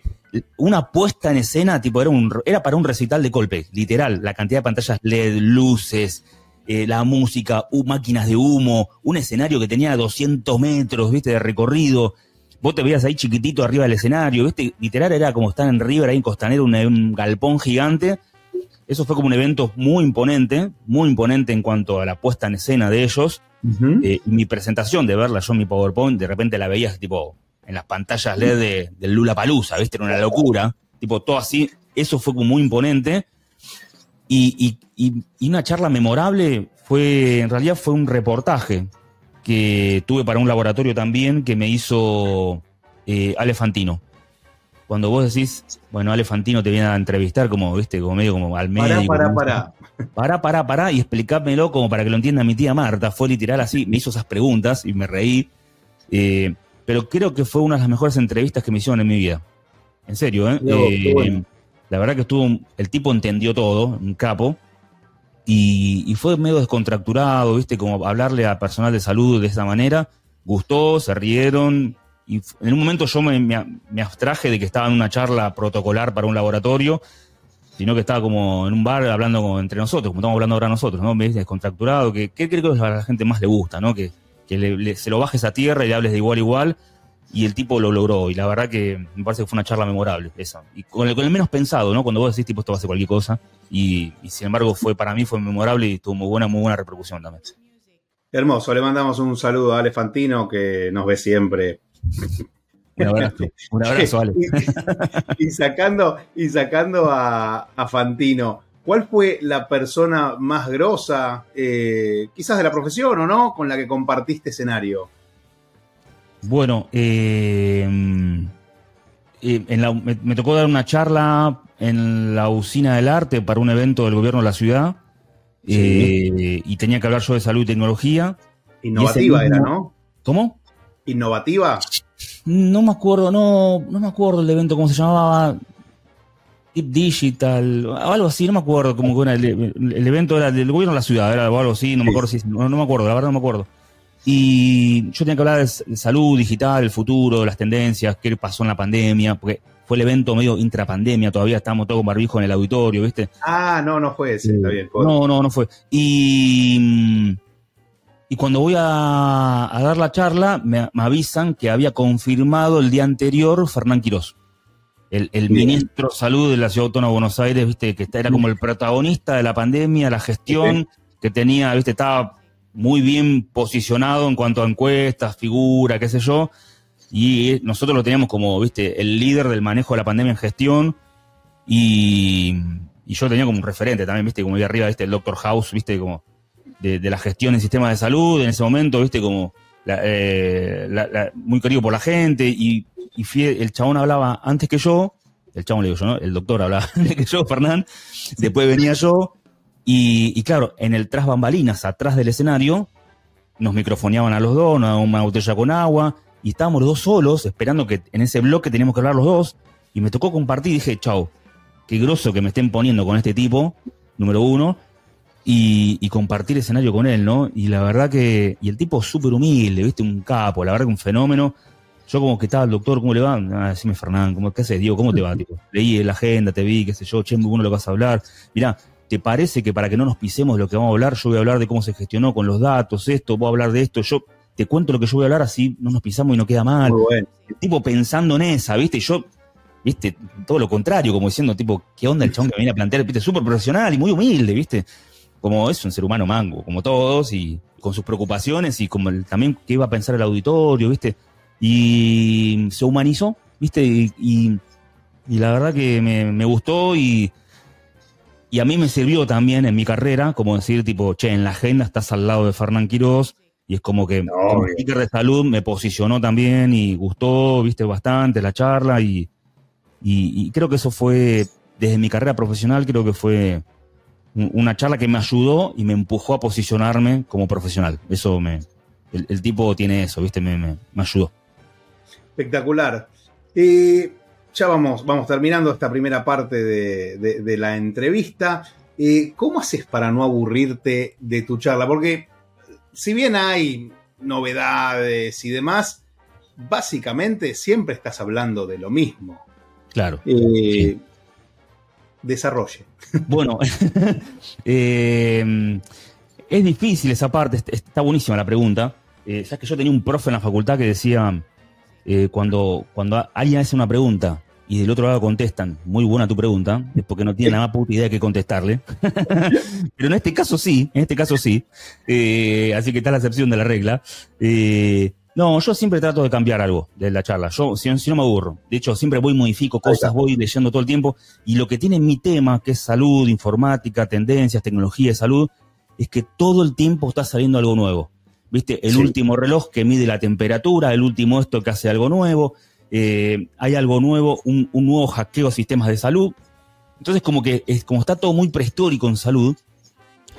[SPEAKER 3] una puesta en escena, tipo, era, un, era para un recital de Coldplay, literal. La cantidad de pantallas LED, luces, eh, la música, máquinas de humo, un escenario que tenía 200 metros, viste, de recorrido. Vos te veías ahí chiquitito arriba del escenario, viste, literal era como estar en River, ahí en Costanero, un galpón gigante eso fue como un evento muy imponente, muy imponente en cuanto a la puesta en escena de ellos. Eh, y mi presentación de verla yo en mi PowerPoint, de repente la veías tipo en las pantallas LED de, del Lula Palusa, ¿viste? Era una locura. Tipo, todo así. Eso fue como muy imponente. Y, una charla memorable fue, en realidad fue un reportaje que tuve para un laboratorio también que me hizo eh, Alefantino cuando vos decís, bueno, Ale Fantino te viene a entrevistar como, viste, como medio como al medio.
[SPEAKER 2] Pará, pará,
[SPEAKER 3] pará. Pará, pará, y explicámelo como para que lo entienda mi tía Marta. Fue literal así, me hizo esas preguntas y me reí. Eh, pero creo que fue una de las mejores entrevistas que me hicieron en mi vida. En serio, ¿eh? eh la verdad que estuvo, el tipo entendió todo, un capo. Y, y, fue medio descontracturado, ¿viste? Como hablarle a personal de salud de esa manera. Gustó, se rieron, y en un momento yo me, abstraje de que estaba en una charla protocolar para un laboratorio, sino que estaba como en un bar hablando entre nosotros, como estamos hablando ahora nosotros, ¿no? Me descontracturado, que, creo que a la gente más le gusta, ¿no? Que, se lo bajes a tierra y le hables de igual a igual, y el tipo lo logró, y la verdad que me parece que fue una charla memorable, esa. Y con el, menos pensado, ¿no? Cuando vos decís, tipo, esto va a ser cualquier cosa, y, y sin embargo fue para mí fue memorable y tuvo muy buena, muy buena repercusión también.
[SPEAKER 2] Hermoso, le mandamos un saludo a Ale Fantino, que nos ve siempre
[SPEAKER 3] un abrazo, un abrazo
[SPEAKER 2] y, sacando, y sacando a, Fantino, ¿cuál fue la persona más grosa, eh, quizás de la profesión o no, con la que compartiste escenario?
[SPEAKER 3] Bueno, eh, eh, me, tocó dar una charla en la usina del arte para un evento del gobierno de la ciudad y tenía que hablar yo de salud y tecnología.
[SPEAKER 2] Innovativa era, ¿no?
[SPEAKER 3] ¿Cómo?
[SPEAKER 2] Innovativa?
[SPEAKER 3] No me acuerdo, no, no me acuerdo el evento, cómo se llamaba. Tip Digital, algo así, no me acuerdo cómo era el, evento era del gobierno de la ciudad, era algo así, no me acuerdo si, no, me acuerdo, la verdad no me acuerdo. Y yo tenía que hablar de salud digital, el futuro, las tendencias, qué pasó en la pandemia, porque fue el evento medio intrapandemia, todavía estábamos todos con barbijo en el auditorio, ¿viste?
[SPEAKER 2] Ah, no, no fue ese, está bien.
[SPEAKER 3] No, no, no fue. Y, y cuando voy a, dar la charla, me, avisan que había confirmado el día anterior Fernán Quirós. El, ministro de Salud de la Ciudad Autónoma de Buenos Aires, viste, que era como el protagonista de la pandemia, la gestión, que tenía, viste, estaba muy bien posicionado en cuanto a encuestas, figura, qué sé yo, y nosotros lo teníamos como, viste, el líder del manejo de la pandemia en gestión, y, yo tenía como un referente también, viste, como ahí arriba, viste, el Doctor House, viste, como de, la gestión en sistemas de salud, en ese momento, viste, como eh, muy querido por la gente, y, el chabón hablaba antes que yo, el chabón le digo yo, ¿no? El doctor hablaba antes que yo, Fernán, después venía yo, y, claro, en el tras bambalinas, atrás del escenario, nos microfoneaban a los dos, nos daban una botella con agua, y estábamos los dos solos, esperando que en ese bloque teníamos que hablar los dos, y me tocó compartir, y dije, chau, qué groso que me estén poniendo con este tipo, número uno, y, compartir escenario con él, ¿no? Y la verdad que, y el tipo súper humilde, viste, un capo, la verdad que un fenómeno. Yo como que estaba el doctor, ¿cómo le va? Ah, decime Fernán, ¿cómo, ¿qué haces? Digo, ¿cómo te va? Tipo, leí la agenda, te vi, qué sé yo, che, muy bueno lo que vas a hablar. Mirá, ¿te parece que para que no nos pisemos lo que vamos a hablar, yo voy a hablar de cómo se gestionó con los datos, esto, voy a hablar de esto, yo te cuento lo que yo voy a hablar, así no nos pisamos y no queda mal. El tipo pensando en esa, ¿viste? Y yo, ¿viste? Todo lo contrario, como diciendo, tipo, ¿qué onda el chabón que me viene a plantear? ¿Viste? Súper profesional y muy humilde, ¿viste? Como es un ser humano mango, como todos, y con sus preocupaciones y como también qué iba a pensar el auditorio, ¿viste? Y se humanizó, ¿viste? Y, la verdad que me, me gustó y y a mí me sirvió también en mi carrera, como decir, tipo, che, en la agenda estás al lado de Fernán Quiroz, y es como que como speaker de salud me posicionó también y gustó, viste, bastante la charla, y, y, creo que eso fue, desde mi carrera profesional, creo que fue una charla que me ayudó y me empujó a posicionarme como profesional. Eso me, el, tipo tiene eso, viste, me, me, me ayudó.
[SPEAKER 2] Espectacular. Eh, ya vamos, vamos terminando esta primera parte de, la entrevista. Eh, ¿Cómo haces para no aburrirte de tu charla? Porque si bien hay novedades y demás, básicamente siempre estás hablando de lo mismo.
[SPEAKER 3] Claro.
[SPEAKER 2] Eh, desarrolle.
[SPEAKER 3] Bueno, eh, es difícil esa parte, está buenísima la pregunta. Eh, Sabes que yo tenía un profe en la facultad que decía, eh, cuando, cuando alguien hace una pregunta y del otro lado contestan, muy buena tu pregunta, es porque no tiene nada puta idea que contestarle. Pero en este caso sí, en este caso sí. Eh, así que está la excepción de la regla. Eh, no, yo siempre trato de cambiar algo de la charla. Yo, si, no me aburro. De hecho, siempre voy, modifico cosas, voy leyendo todo el tiempo. Y lo que tiene mi tema, que es salud, informática, tendencias, tecnología de salud, es que todo el tiempo está saliendo algo nuevo. ¿Viste? El último reloj que mide la temperatura, el último esto que hace algo nuevo, eh, hay algo nuevo, un, nuevo hackeo a sistemas de salud. Entonces, como que es, como está todo muy prehistórico en salud,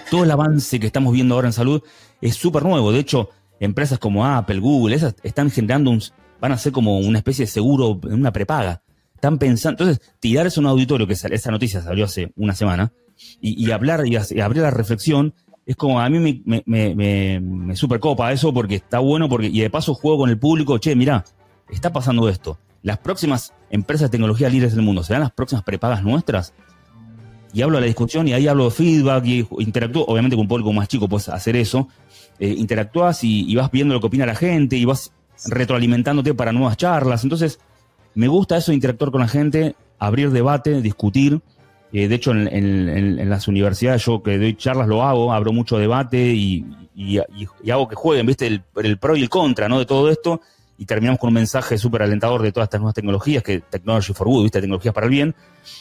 [SPEAKER 3] todo el avance que estamos viendo ahora en salud es súper nuevo. De hecho, empresas como Apple, Google, esas están generando un, van a ser como una especie de seguro, una prepaga. Están pensando, entonces, tirar eso a un auditorio, que esa noticia salió hace una semana, y, hablar y, abrir la reflexión, es como a mí me, me, me, me, super copa eso porque está bueno porque y de paso juego con el público, che, mira, está pasando esto. Las próximas empresas de tecnología líderes del mundo serán las próximas prepagas nuestras. Y hablo de la discusión y ahí hablo de feedback y interactúo, obviamente con un público más chico puedes hacer eso. Eh, interactúas y, vas viendo lo que opina la gente y vas retroalimentándote para nuevas charlas. Entonces, me gusta eso, interactuar con la gente, abrir debate, discutir. Eh, de hecho, en, las universidades yo que doy charlas lo hago, abro mucho debate y, hago que jueguen, ¿viste? El, el, pro y el contra, ¿no? De todo esto y terminamos con un mensaje súper alentador de todas estas nuevas tecnologías, que Technology for Good, ¿viste? Tecnologías para el bien.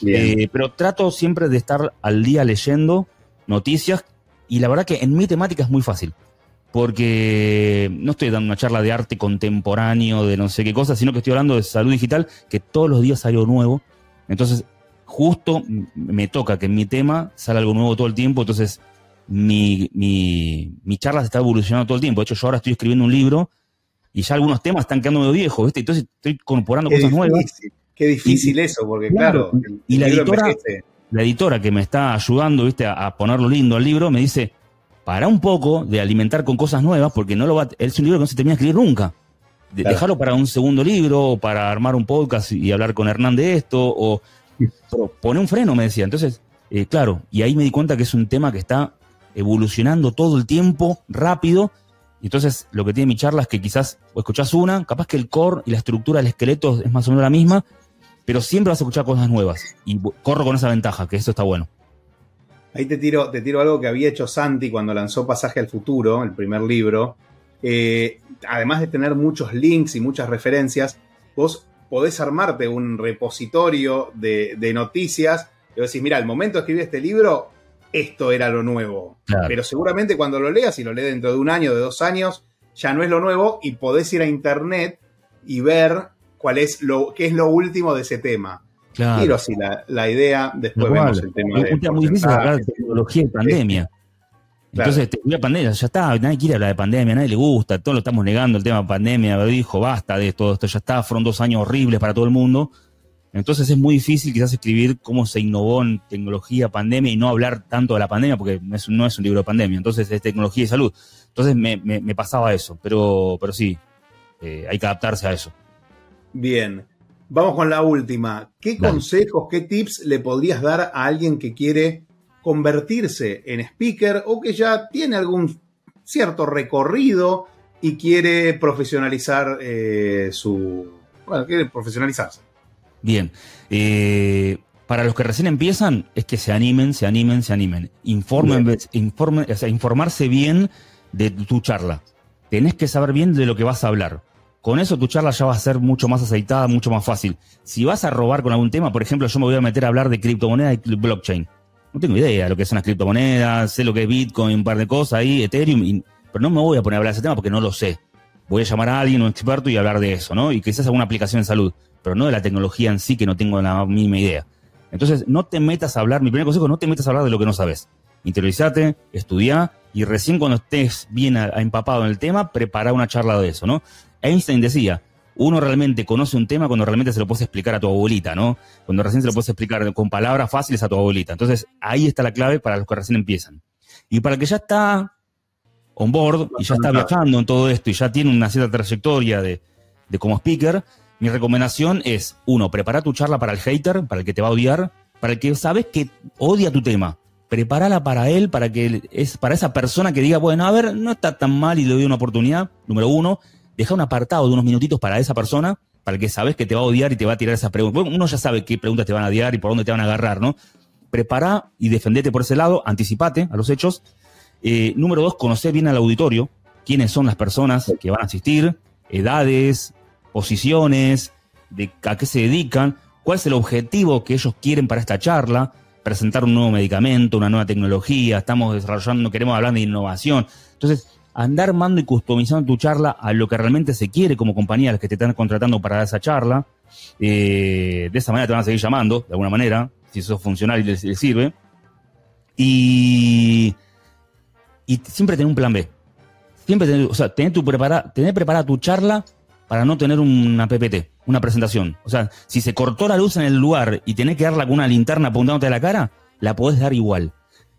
[SPEAKER 3] Eh, pero trato siempre de estar al día leyendo noticias y la verdad que en mi temática es muy fácil. Porque no estoy dando una charla de arte contemporáneo, de no sé qué cosa, sino que estoy hablando de salud digital, que todos los días hay algo nuevo. Entonces, justo me toca que en mi tema sale algo nuevo todo el tiempo. Entonces, mi, mi, mi charla se está evolucionando todo el tiempo. De hecho, yo ahora estoy escribiendo un libro y ya algunos temas están quedando medio viejos, ¿viste? Entonces estoy incorporando cosas nuevas.
[SPEAKER 2] Qué difícil eso, porque claro,
[SPEAKER 3] y la editora, la editora que me está ayudando, ¿viste? A, ponerlo lindo al libro, me dice, para un poco de alimentar con cosas nuevas, porque no lo va, es un libro que no se termina de escribir nunca. Dejarlo para un segundo libro, o para armar un podcast y hablar con Hernán de esto, o pone un freno, me decía. Entonces, eh, claro, y ahí me di cuenta que es un tema que está evolucionando todo el tiempo, rápido. Y entonces, lo que tiene mi charla es que quizás o escuchás una, capaz que el core y la estructura del esqueleto es más o menos la misma, pero siempre vas a escuchar cosas nuevas. Y corro con esa ventaja, que eso está bueno.
[SPEAKER 2] Ahí te tiro, te tiro algo que había hecho Santi cuando lanzó Pasaje al Futuro, el primer libro. Eh, además de tener muchos links y muchas referencias, vos podés armarte un repositorio de, noticias y decís, mira, al momento de escribir este libro, esto era lo nuevo. Pero seguramente cuando lo leas, y lo lees dentro de un año, de dos años, ya no es lo nuevo y podés ir a internet y ver cuál es lo, qué es lo último de ese tema. Claro. así la, idea, después vemos el tema
[SPEAKER 3] de. muy difícil hablar de tecnología y pandemia. Entonces, tecnología pandemia, ya está, nadie quiere hablar de pandemia, nadie le gusta, todos lo estamos negando el tema de pandemia, dijo, basta de todo esto, ya está, fueron dos años horribles para todo el mundo. Entonces es muy difícil quizás escribir cómo se innovó en tecnología, pandemia y no hablar tanto de la pandemia porque no es, no es un libro de pandemia, entonces es tecnología y salud. Entonces me, me, pasaba eso, pero, pero sí, eh, hay que adaptarse a eso.
[SPEAKER 2] Bien. Vamos con la última. ¿Qué consejos, qué tips le podrías dar a alguien que quiere convertirse en speaker o que ya tiene algún cierto recorrido y quiere profesionalizar eh, su... Bueno, quiere profesionalizarse.
[SPEAKER 3] Bien. Eh, para los que recién empiezan, es que se animen, se animen, se animen. Informen, informen, o sea, informarse bien de tu charla. Tenés que saber bien de lo que vas a hablar con eso tu charla ya va a ser mucho más aceitada, mucho más fácil. Si vas a robar con algún tema, por ejemplo, yo me voy a meter a hablar de criptomonedas y blockchain. No tengo idea de lo que son las criptomonedas, sé lo que es Bitcoin, un par de cosas ahí, Ethereum, pero no me voy a poner a hablar de ese tema porque no lo sé. Voy a llamar a alguien, un experto, y hablar de eso, ¿no? Y quizás alguna aplicación en salud, pero no de la tecnología en sí, que no tengo la mínima idea. Entonces, no te metas a hablar, mi primer consejo, no te metas a hablar de lo que no sabes. Interiorizate, estudia y recién cuando estés bien empapado en el tema, prepara una charla de eso, ¿no? Einstein decía, uno realmente conoce un tema cuando realmente se lo puedes explicar a tu abuelita, ¿no? Cuando recién se lo puedes explicar con palabras fáciles a tu abuelita. Entonces, ahí está la clave para los que recién empiezan. Y para el que ya está on board y ya está viajando en todo esto y ya tiene una cierta trayectoria de, como speaker, mi recomendación es, uno, prepara tu charla para el hater, para el que te va a odiar, para el que sabes que odia tu tema. Prepárala para él, para que es para esa persona que diga, bueno, a ver, no está tan mal y le doy una oportunidad, número uno deja un apartado de unos minutitos para esa persona, para que sabes que te va a odiar y te va a tirar esas preguntas. Bueno, uno ya sabe qué preguntas te van a odiar y por dónde te van a agarrar, ¿no? Prepara y defendete por ese lado, anticipate a los hechos. Eh, número dos, conocer bien al auditorio, quiénes son las personas que van a asistir, edades, posiciones, de a qué se dedican, cuál es el objetivo que ellos quieren para esta charla, presentar un nuevo medicamento, una nueva tecnología, estamos desarrollando, queremos hablar de innovación. Entonces, andar armando y customizando tu charla a lo que realmente se quiere como compañía, las que te están contratando para esa charla. Eh, de esa manera te van a seguir llamando, de alguna manera, si eso es funcional y les, sirve. Y, y siempre tener un plan B. Siempre tener, o sea, tener, tu prepara, tener preparada tu charla para no tener una PPT, una presentación. O sea, si se cortó la luz en el lugar y tenés que darla con una linterna apuntándote a la cara, la podés dar igual.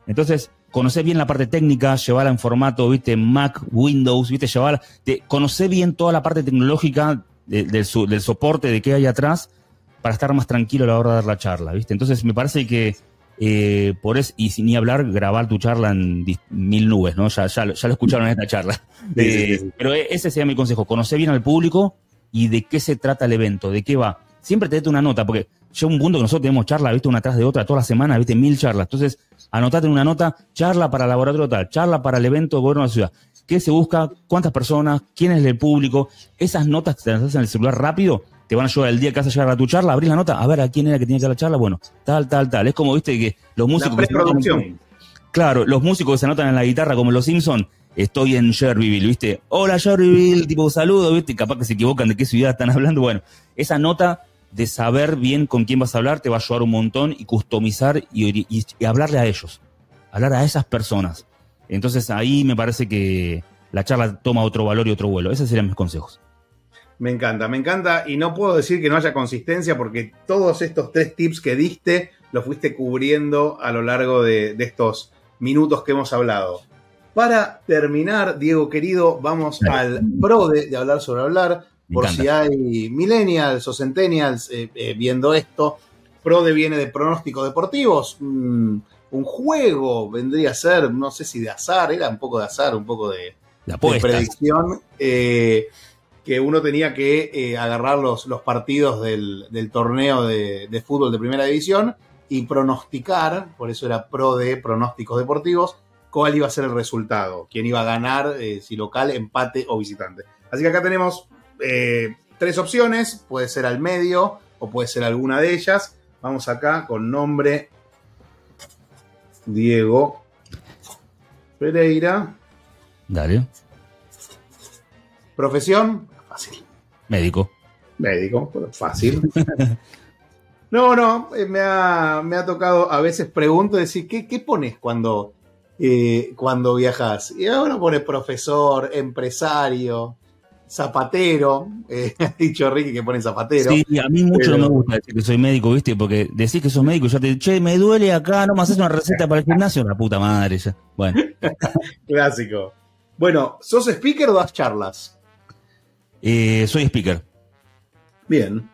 [SPEAKER 3] Entonces, conocer bien la parte técnica, llevarla en formato, viste, Mac, Windows, viste, llevarla, conocer bien toda la parte tecnológica del, soporte de qué hay atrás para estar más tranquilo a la hora de dar la charla, viste. Entonces me parece que eh, por eso, y sin ni hablar, grabar tu charla en mil nubes, ¿no? Ya, ya, lo escucharon en esta charla. Eh, pero e, ese sería mi consejo, conocer bien al público y de qué se trata el evento, de qué va. Siempre te dete una nota, porque llega un punto que nosotros tenemos charla, viste, una tras de otra, toda la semana, viste, mil charlas. Entonces, anotate en una nota, charla para el laboratorio tal, charla para el evento de gobierno de la ciudad. ¿Qué se busca? ¿Cuántas personas? ¿Quién es el público? Esas notas que te las haces en el celular rápido te van a ayudar el día que vas a llegar a tu charla, abrir la nota, a ver a quién era que tenía que dar la charla, bueno, tal, tal, tal. Es como, viste, que los músicos... claro, los músicos que se anotan en la guitarra, como los Simpson, estoy en Sherryville, ¿viste? Hola Sherryville, tipo saludo, ¿viste? Capaz que se equivocan de qué ciudad están hablando. Bueno, esa nota de saber bien con quién vas a hablar te va a ayudar un montón y customizar y, hablarle a ellos, hablar a esas personas. Entonces ahí me parece que la charla toma otro valor y otro vuelo. Esos serían mis consejos.
[SPEAKER 2] Me encanta, me encanta y no puedo decir que no haya consistencia porque todos estos tres tips que diste los fuiste cubriendo a lo largo de, estos minutos que hemos hablado. Para terminar, Diego querido, vamos al pro de, hablar sobre hablar. Por si hay millennials o centennials eh, eh, viendo esto. Prode viene de pronósticos deportivos. Mm, un juego vendría a ser, no sé si de azar, era un poco de azar, un poco de, predicción. Eh, que uno tenía que agarrar los, los partidos del, torneo de, de, fútbol de primera división y pronosticar, por eso era pro de pronósticos deportivos, cuál iba a ser el resultado, quién iba a ganar, si local, empate o visitante. Así que acá tenemos eh, tres opciones, puede ser al medio o puede ser alguna de ellas. Vamos acá con nombre Diego Pereira.
[SPEAKER 3] Dale.
[SPEAKER 2] Profesión, fácil.
[SPEAKER 3] Médico.
[SPEAKER 2] Médico, fácil. no, no, eh, me ha, me ha, tocado a veces pregunto decir, ¿qué, qué pones cuando eh, cuando viajas. Y ahora pone profesor, empresario, zapatero. Eh, ha dicho Ricky que pone zapatero.
[SPEAKER 3] Sí, a mí mucho no me gusta decir que soy médico, ¿viste? Porque decís que sos médico y ya te digo, che, me duele acá, no me haces una receta para el gimnasio, la puta madre ya. Bueno.
[SPEAKER 2] Clásico. Bueno, ¿sos speaker o das charlas?
[SPEAKER 3] Eh, soy speaker.
[SPEAKER 2] Bien.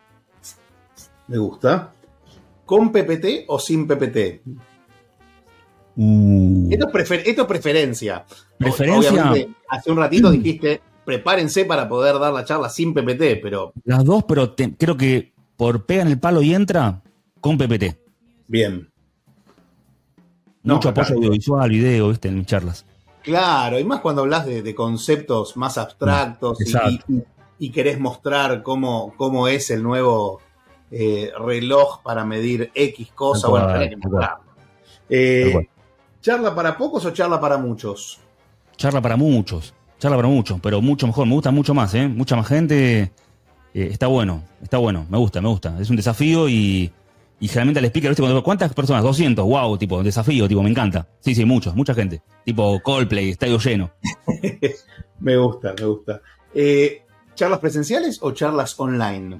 [SPEAKER 2] Me gusta. ¿Con PPT o sin PPT? Uh. Esto, es preferencia.
[SPEAKER 3] Preferencia.
[SPEAKER 2] hace un ratito dijiste, prepárense para poder dar la charla sin PPT, pero.
[SPEAKER 3] Las dos, pero creo que por pegan el palo y entra con PPT.
[SPEAKER 2] Bien.
[SPEAKER 3] Mucho apoyo audiovisual, video, viste, en mis charlas.
[SPEAKER 2] Claro, y más cuando hablas de, conceptos más abstractos y, querés mostrar cómo, cómo es el nuevo eh, reloj para medir X cosa. bueno, tenés que mostrarlo. Eh, ¿Charla para pocos o charla para muchos?
[SPEAKER 3] Charla para muchos, charla para muchos, pero mucho mejor, me gusta mucho más, ¿eh? Mucha más gente. Eh, está bueno, está bueno, me gusta, me gusta. Es un desafío y, y generalmente al speaker, ¿viste? ¿Cuántas personas? 200, wow, tipo, desafío, tipo, me encanta. Sí, sí, muchos, mucha gente. Tipo Coldplay, estadio lleno.
[SPEAKER 2] me gusta, me gusta. Eh, ¿Charlas presenciales o charlas online?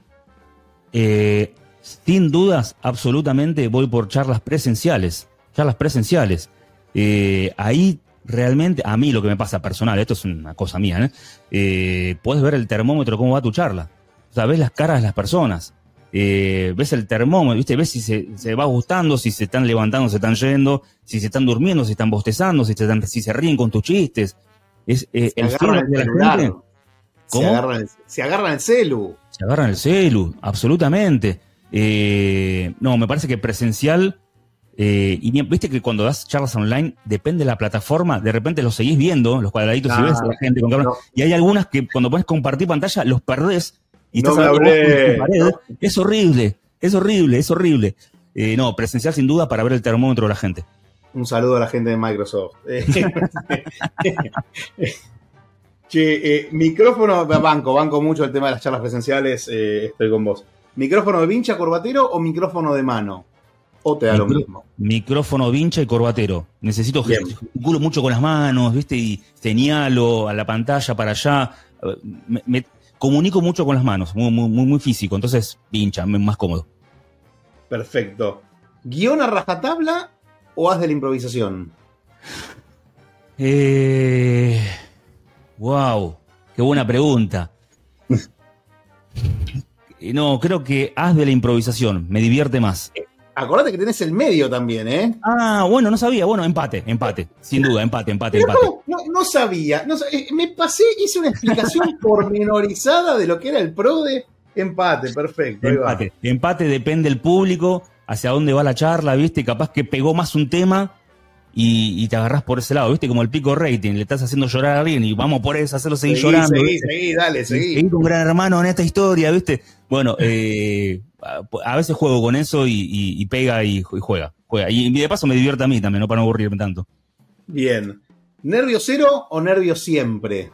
[SPEAKER 3] Eh, sin dudas, absolutamente voy por charlas presenciales. Charlas presenciales. Eh, ahí realmente, a mí lo que me pasa personal, esto es una cosa mía, ¿eh? eh puedes ver el termómetro, cómo va tu charla. O sea, ves las caras de las personas. Eh, ves el termómetro, ¿viste? ves si se, va gustando, si se están levantando, se están yendo, si se están durmiendo, si están bostezando, si, se, si se ríen con tus chistes. Es el
[SPEAKER 2] feedback de la gente. ¿Cómo? Se agarran, el, se agarran el celu.
[SPEAKER 3] Se agarran el celu, absolutamente. no, me parece que presencial eh, y bien, viste que cuando das charlas online, depende de la plataforma, de repente los seguís viendo, los cuadraditos, y ves a la gente con Y hay algunas que cuando pones compartir pantalla, los perdés y estás pared. Es horrible, es horrible, es horrible. Eh, no, presencial sin duda para ver el termómetro de la gente.
[SPEAKER 2] Un saludo a la gente de Microsoft. che, eh, micrófono, banco, banco mucho el tema de las charlas presenciales, estoy con vos. ¿Micrófono de vincha, corbatero o micrófono de mano? ¿O te da lo mismo?
[SPEAKER 3] Micrófono vincha y corbatero. Necesito culo mucho con las manos, ¿viste? Y señalo a la pantalla para allá. Me, comunico mucho con las manos, muy, muy, muy físico. Entonces, vincha, más cómodo.
[SPEAKER 2] Perfecto. ¿Guión a rajatabla o haz de la improvisación?
[SPEAKER 3] Eh, wow, qué buena pregunta. no, creo que haz de la improvisación, me divierte más.
[SPEAKER 2] Acordate que tenés el medio también, ¿eh?
[SPEAKER 3] Ah, bueno, no sabía. Bueno, empate, empate. Sin duda, empate, empate, empate.
[SPEAKER 2] No, no, sabía. Eh, me pasé, hice una explicación pormenorizada de lo que era el pro de empate. Perfecto.
[SPEAKER 3] Empate. Empate depende del público, hacia dónde va la charla, ¿viste? Capaz que pegó más un tema y, te agarrás por ese lado, ¿viste? Como el pico rating, le estás haciendo llorar a alguien y vamos por eso, hacerlo seguir llorando.
[SPEAKER 2] Seguí, seguí, dale, seguí. Seguí
[SPEAKER 3] un gran hermano en esta historia, ¿viste? Bueno, eh a veces juego con eso y, pega y, juega, juega. Y, de paso me divierte a mí también, no para no aburrirme tanto.
[SPEAKER 2] Bien. ¿Nervio cero o nervio siempre?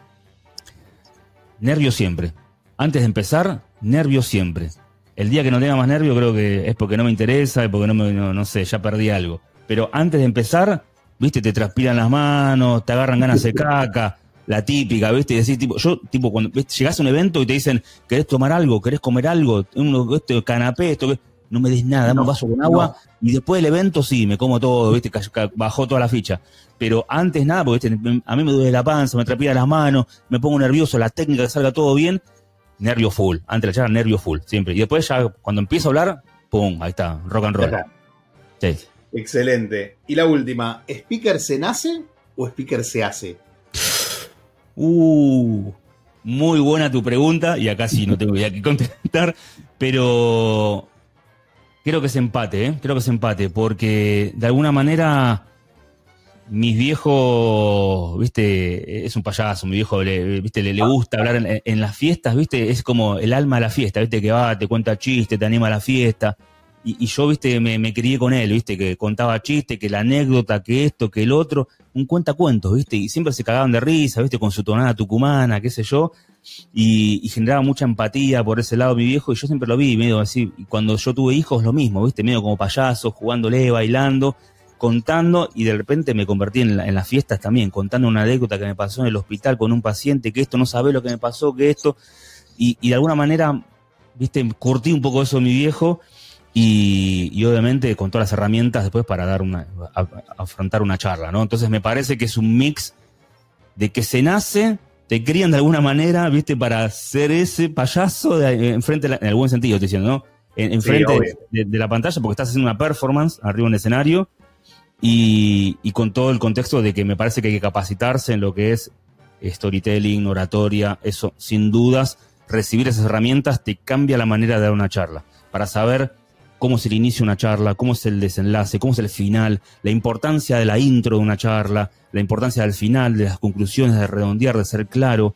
[SPEAKER 3] Nervio siempre. Antes de empezar, nervio siempre. El día que no tenga más nervio creo que es porque no me interesa, es porque no me, no, sé, ya perdí algo. Pero antes de empezar, viste, te transpiran las manos, te agarran ganas de caca, la típica, ¿viste? Y decís, tipo, yo, tipo, cuando llegás a un evento y te dicen, ¿querés tomar algo? ¿Querés comer algo? Este canapé, esto, no me des nada, dame un vaso con agua y después del evento sí, me como todo, ¿viste? Bajó toda la ficha. Pero antes nada, porque a mí me duele la panza, me trapía las manos, me pongo nervioso, la técnica que salga todo bien, nervio full. Antes de la charla, nervio full, siempre. Y después ya, cuando empiezo a hablar, pum, ahí está, rock and roll.
[SPEAKER 2] Sí. Excelente. Y la última, ¿speaker se nace o speaker se hace?
[SPEAKER 3] Uh, muy buena tu pregunta, y acá sí no tengo idea que contestar, pero creo que es empate, ¿eh? creo que es empate, porque de alguna manera mis viejos, viste, es un payaso, mi viejo le, viste, le, gusta hablar en, las fiestas, viste, es como el alma de la fiesta, viste, que va, te cuenta chiste, te anima a la fiesta. Y, yo, viste, me, crié con él, viste, que contaba chiste, que la anécdota, que esto, que el otro, un cuentacuentos, viste, y siempre se cagaban de risa, viste, con su tonada tucumana, qué sé yo, y, generaba mucha empatía por ese lado mi viejo, y yo siempre lo vi, medio así, y cuando yo tuve hijos, lo mismo, viste, medio como payaso, jugándole, bailando, contando y de repente me convertí en, las fiestas también, contando una anécdota que me pasó en el hospital con un paciente, que esto no sabe lo que me pasó, que esto, y, de alguna manera, viste, curtí un poco eso mi viejo y, obviamente con todas las herramientas después para dar una, afrontar una charla, ¿no? Entonces me parece que es un mix de que se nace, te crían de alguna manera, viste, para ser ese payaso de, enfrente, en el buen sentido, estoy diciendo, ¿no? En, frente de, la pantalla porque estás haciendo una performance arriba en el escenario y, con todo el contexto de que me parece que hay que capacitarse en lo que es storytelling, oratoria, eso, sin dudas, recibir esas herramientas te cambia la manera de dar una charla, para saber cómo se inicia una charla, cómo es el desenlace, cómo es el final, la importancia de la intro de una charla, la importancia del final, de las conclusiones, de redondear, de ser claro.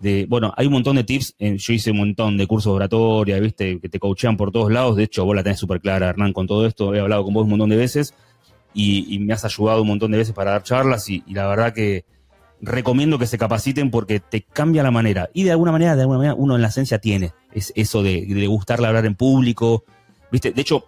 [SPEAKER 3] De, bueno, hay un montón de tips, yo hice un montón de cursos de oratoria, viste, que te coachean por todos lados, de hecho vos la tenés súper clara, Hernán, con todo esto, he hablado con vos un montón de veces, y, me has ayudado un montón de veces para dar charlas y, la verdad que recomiendo que se capaciten porque te cambia la manera. Y de alguna manera, de alguna manera, uno en la esencia tiene es eso de gustarle hablar en público. ¿Viste? De hecho,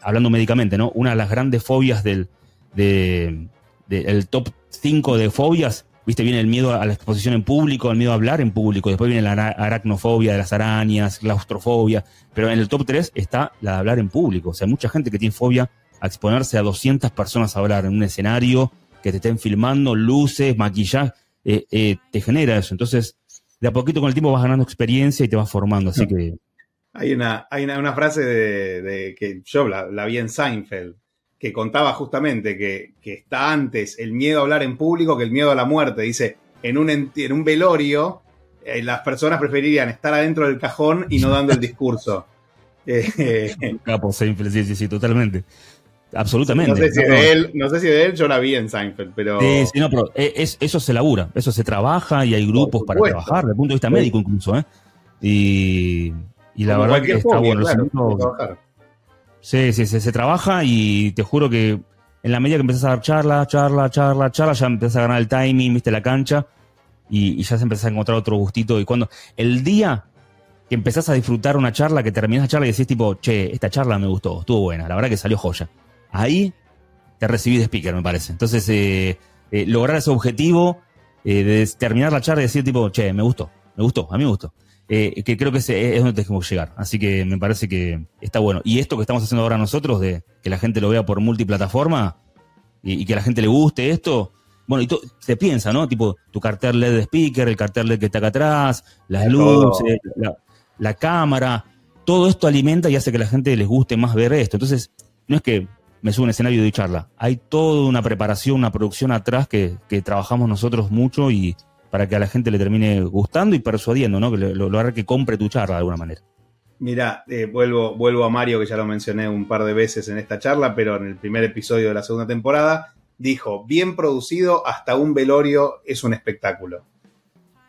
[SPEAKER 3] hablando médicamente, ¿no? Una de las grandes fobias del de, el top 5 de fobias, ¿viste? Viene el miedo a la exposición en público, el miedo a hablar en público. Después viene la aracnofobia de las arañas, claustrofobia. Pero en el top 3 está la de hablar en público. O sea, mucha gente que tiene fobia a exponerse a 200 personas a hablar en un escenario, que te estén filmando, luces, maquillaje, eh, eh, te genera eso. Entonces, de a poquito con el tiempo vas ganando experiencia y te vas formando, así que...
[SPEAKER 2] Hay una, hay una, frase de, que yo la, vi en Seinfeld, que contaba justamente que, está antes el miedo a hablar en público que el miedo a la muerte. Dice, en un, en un velorio, eh, las personas preferirían estar adentro del cajón y no dando el discurso.
[SPEAKER 3] Capo, Seinfeld, sí, sí, sí, totalmente. Absolutamente.
[SPEAKER 2] No sé, si de él, no sé si de él yo la vi en Seinfeld, pero.
[SPEAKER 3] Sí, sí, no, pero e, es, eso se labura, eso se trabaja y hay grupos para trabajar, desde el punto de vista médico incluso, ¿eh? Y, y la verdad que está bueno. sí, sí, se, se, trabaja y te juro que en la medida que empezás a dar charla, charla, charla, charla, ya empezás a ganar el timing, viste la cancha y, ya se empezás a encontrar otro gustito. Y cuando el día que empezás a disfrutar una charla, que terminás la charla y decís tipo, che, esta charla me gustó, estuvo buena, la verdad que salió joya ahí te recibí de speaker, me parece. Entonces, eh, eh, lograr ese objetivo eh, de terminar la charla y decir tipo, che, me gustó, me gustó, a mí me gustó. Que creo que es, es donde tenemos que llegar. Así que me parece que está bueno. Y esto que estamos haciendo ahora nosotros, de que la gente lo vea por multiplataforma y, que a la gente le guste esto, bueno, y se piensa, ¿no? Tipo, tu cartel LED de speaker, el cartel LED que está acá atrás, las luces, la, la, cámara, todo esto alimenta y hace que a la gente les guste más ver esto. Entonces, no es que me subo un escenario de charla. Hay toda una preparación, una producción atrás que, trabajamos nosotros mucho y para que a la gente le termine gustando y persuadiendo, ¿no? Que lo, haga que compre tu charla de alguna manera.
[SPEAKER 2] Mira, eh, vuelvo, vuelvo a Mario, que ya lo mencioné un par de veces en esta charla, pero en el primer episodio de la segunda temporada, dijo, bien producido, hasta un velorio es un espectáculo.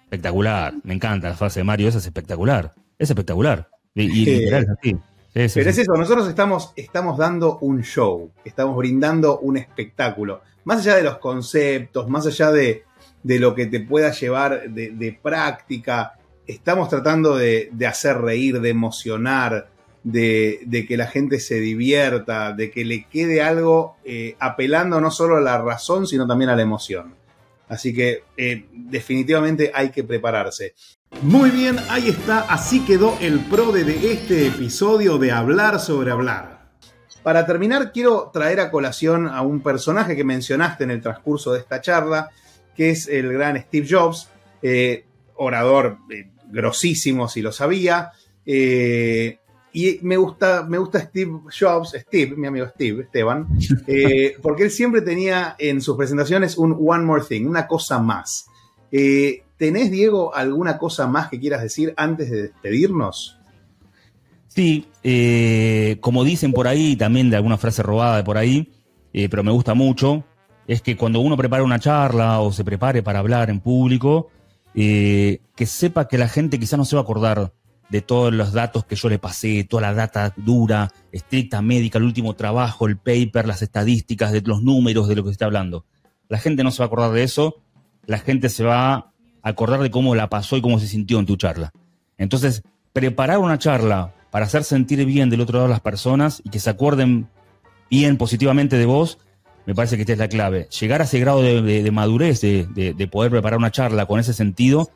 [SPEAKER 3] Espectacular, me encanta la frase de Mario, esa es espectacular, es espectacular. Y, literal es así.
[SPEAKER 2] Pero es eso, nosotros estamos, estamos dando un show, estamos brindando un espectáculo. Más allá de los conceptos, más allá de, lo que te pueda llevar de, práctica, estamos tratando de, hacer reír, de emocionar, de, que la gente se divierta, de que le quede algo eh, apelando no solo a la razón, sino también a la emoción. Así que eh, definitivamente hay que prepararse. Muy bien, ahí está, así quedó el pro de este episodio de Hablar sobre Hablar. Para terminar, quiero traer a colación a un personaje que mencionaste en el transcurso de esta charla, que es el gran Steve Jobs, eh, orador eh, grosísimo si lo sabía, eh, y me gusta, me gusta Steve Jobs, Steve, mi amigo Steve, Esteban, porque él siempre tenía en sus presentaciones un One More Thing, una cosa más. ¿Tenés, Diego, alguna cosa más que quieras decir antes de despedirnos?
[SPEAKER 3] Sí, como dicen por ahí, también de alguna frase robada de por ahí, pero me gusta mucho, es que cuando uno prepara una charla o se prepare para hablar en público, que sepa que la gente quizá no se va a acordar de todos los datos que yo le pasé, toda la data dura, estricta, médica, el último trabajo, el paper, las estadísticas, de los números de lo que se está hablando. La gente no se va a acordar de eso, la gente se va a acordar de cómo la pasó y cómo se sintió en tu charla. Entonces, preparar una charla para hacer sentir bien del otro lado a las personas y que se acuerden bien positivamente de vos, me parece que esta es la clave. Llegar a ese grado de, madurez, de poder preparar una charla con ese sentido,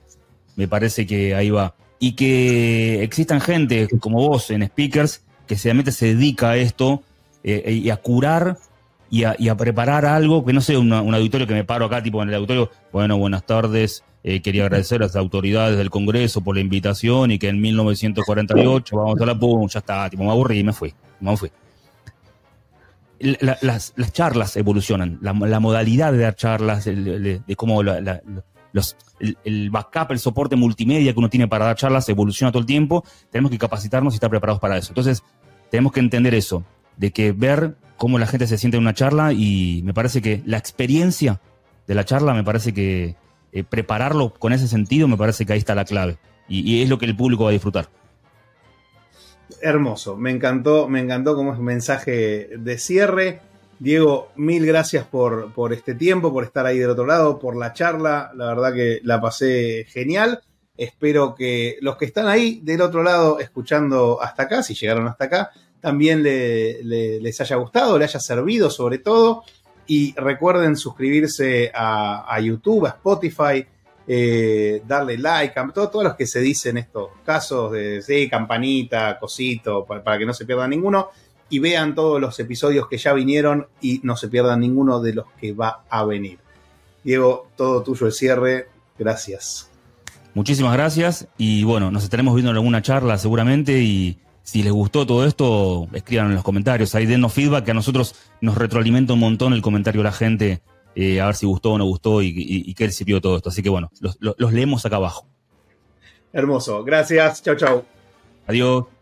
[SPEAKER 3] me parece que ahí va y que existan gente como vos en speakers que realmente se dedica a esto eh, y a curar y a, preparar algo, que no sé, un auditorio que me paro acá, tipo en el auditorio, bueno, buenas tardes, eh, quería agradecer a las autoridades del Congreso por la invitación y que en 1948 vamos a la pum, ya está, tipo, me aburrí y me fui, me fui. Las, charlas evolucionan, la, modalidad de dar charlas, de, cómo la, el, backup, el soporte multimedia que uno tiene para dar charlas evoluciona todo el tiempo, tenemos que capacitarnos y estar preparados para eso. Entonces, tenemos que entender eso, de que ver cómo la gente se siente en una charla y me parece que la experiencia de la charla, me parece que eh, prepararlo con ese sentido, me parece que ahí está la clave. Y, es lo que el público va a disfrutar.
[SPEAKER 2] Hermoso, me encantó, me encantó como es un mensaje de cierre. Diego, mil gracias por, por, este tiempo, por estar ahí del otro lado, por la charla. La verdad que la pasé genial. Espero que los que están ahí del otro lado escuchando hasta acá, si llegaron hasta acá, también les haya gustado, le haya servido sobre todo. Y recuerden suscribirse a, YouTube, a Spotify, eh, darle like, a todos los que se dicen estos casos de campanita, cosito, para que no se pierda ninguno y vean todos los episodios que ya vinieron y no se pierdan ninguno de los que va a venir. Diego, todo tuyo el cierre. Gracias.
[SPEAKER 3] Muchísimas gracias y bueno, nos estaremos viendo en alguna charla seguramente y si les gustó todo esto, escriban en los comentarios, ahí denos feedback que a nosotros nos retroalimenta un montón el comentario de la gente, eh, a ver si gustó o no gustó y, qué les sirvió todo esto. Así que bueno, los, los leemos acá abajo.
[SPEAKER 2] Hermoso, gracias, chao chao.
[SPEAKER 3] Adiós.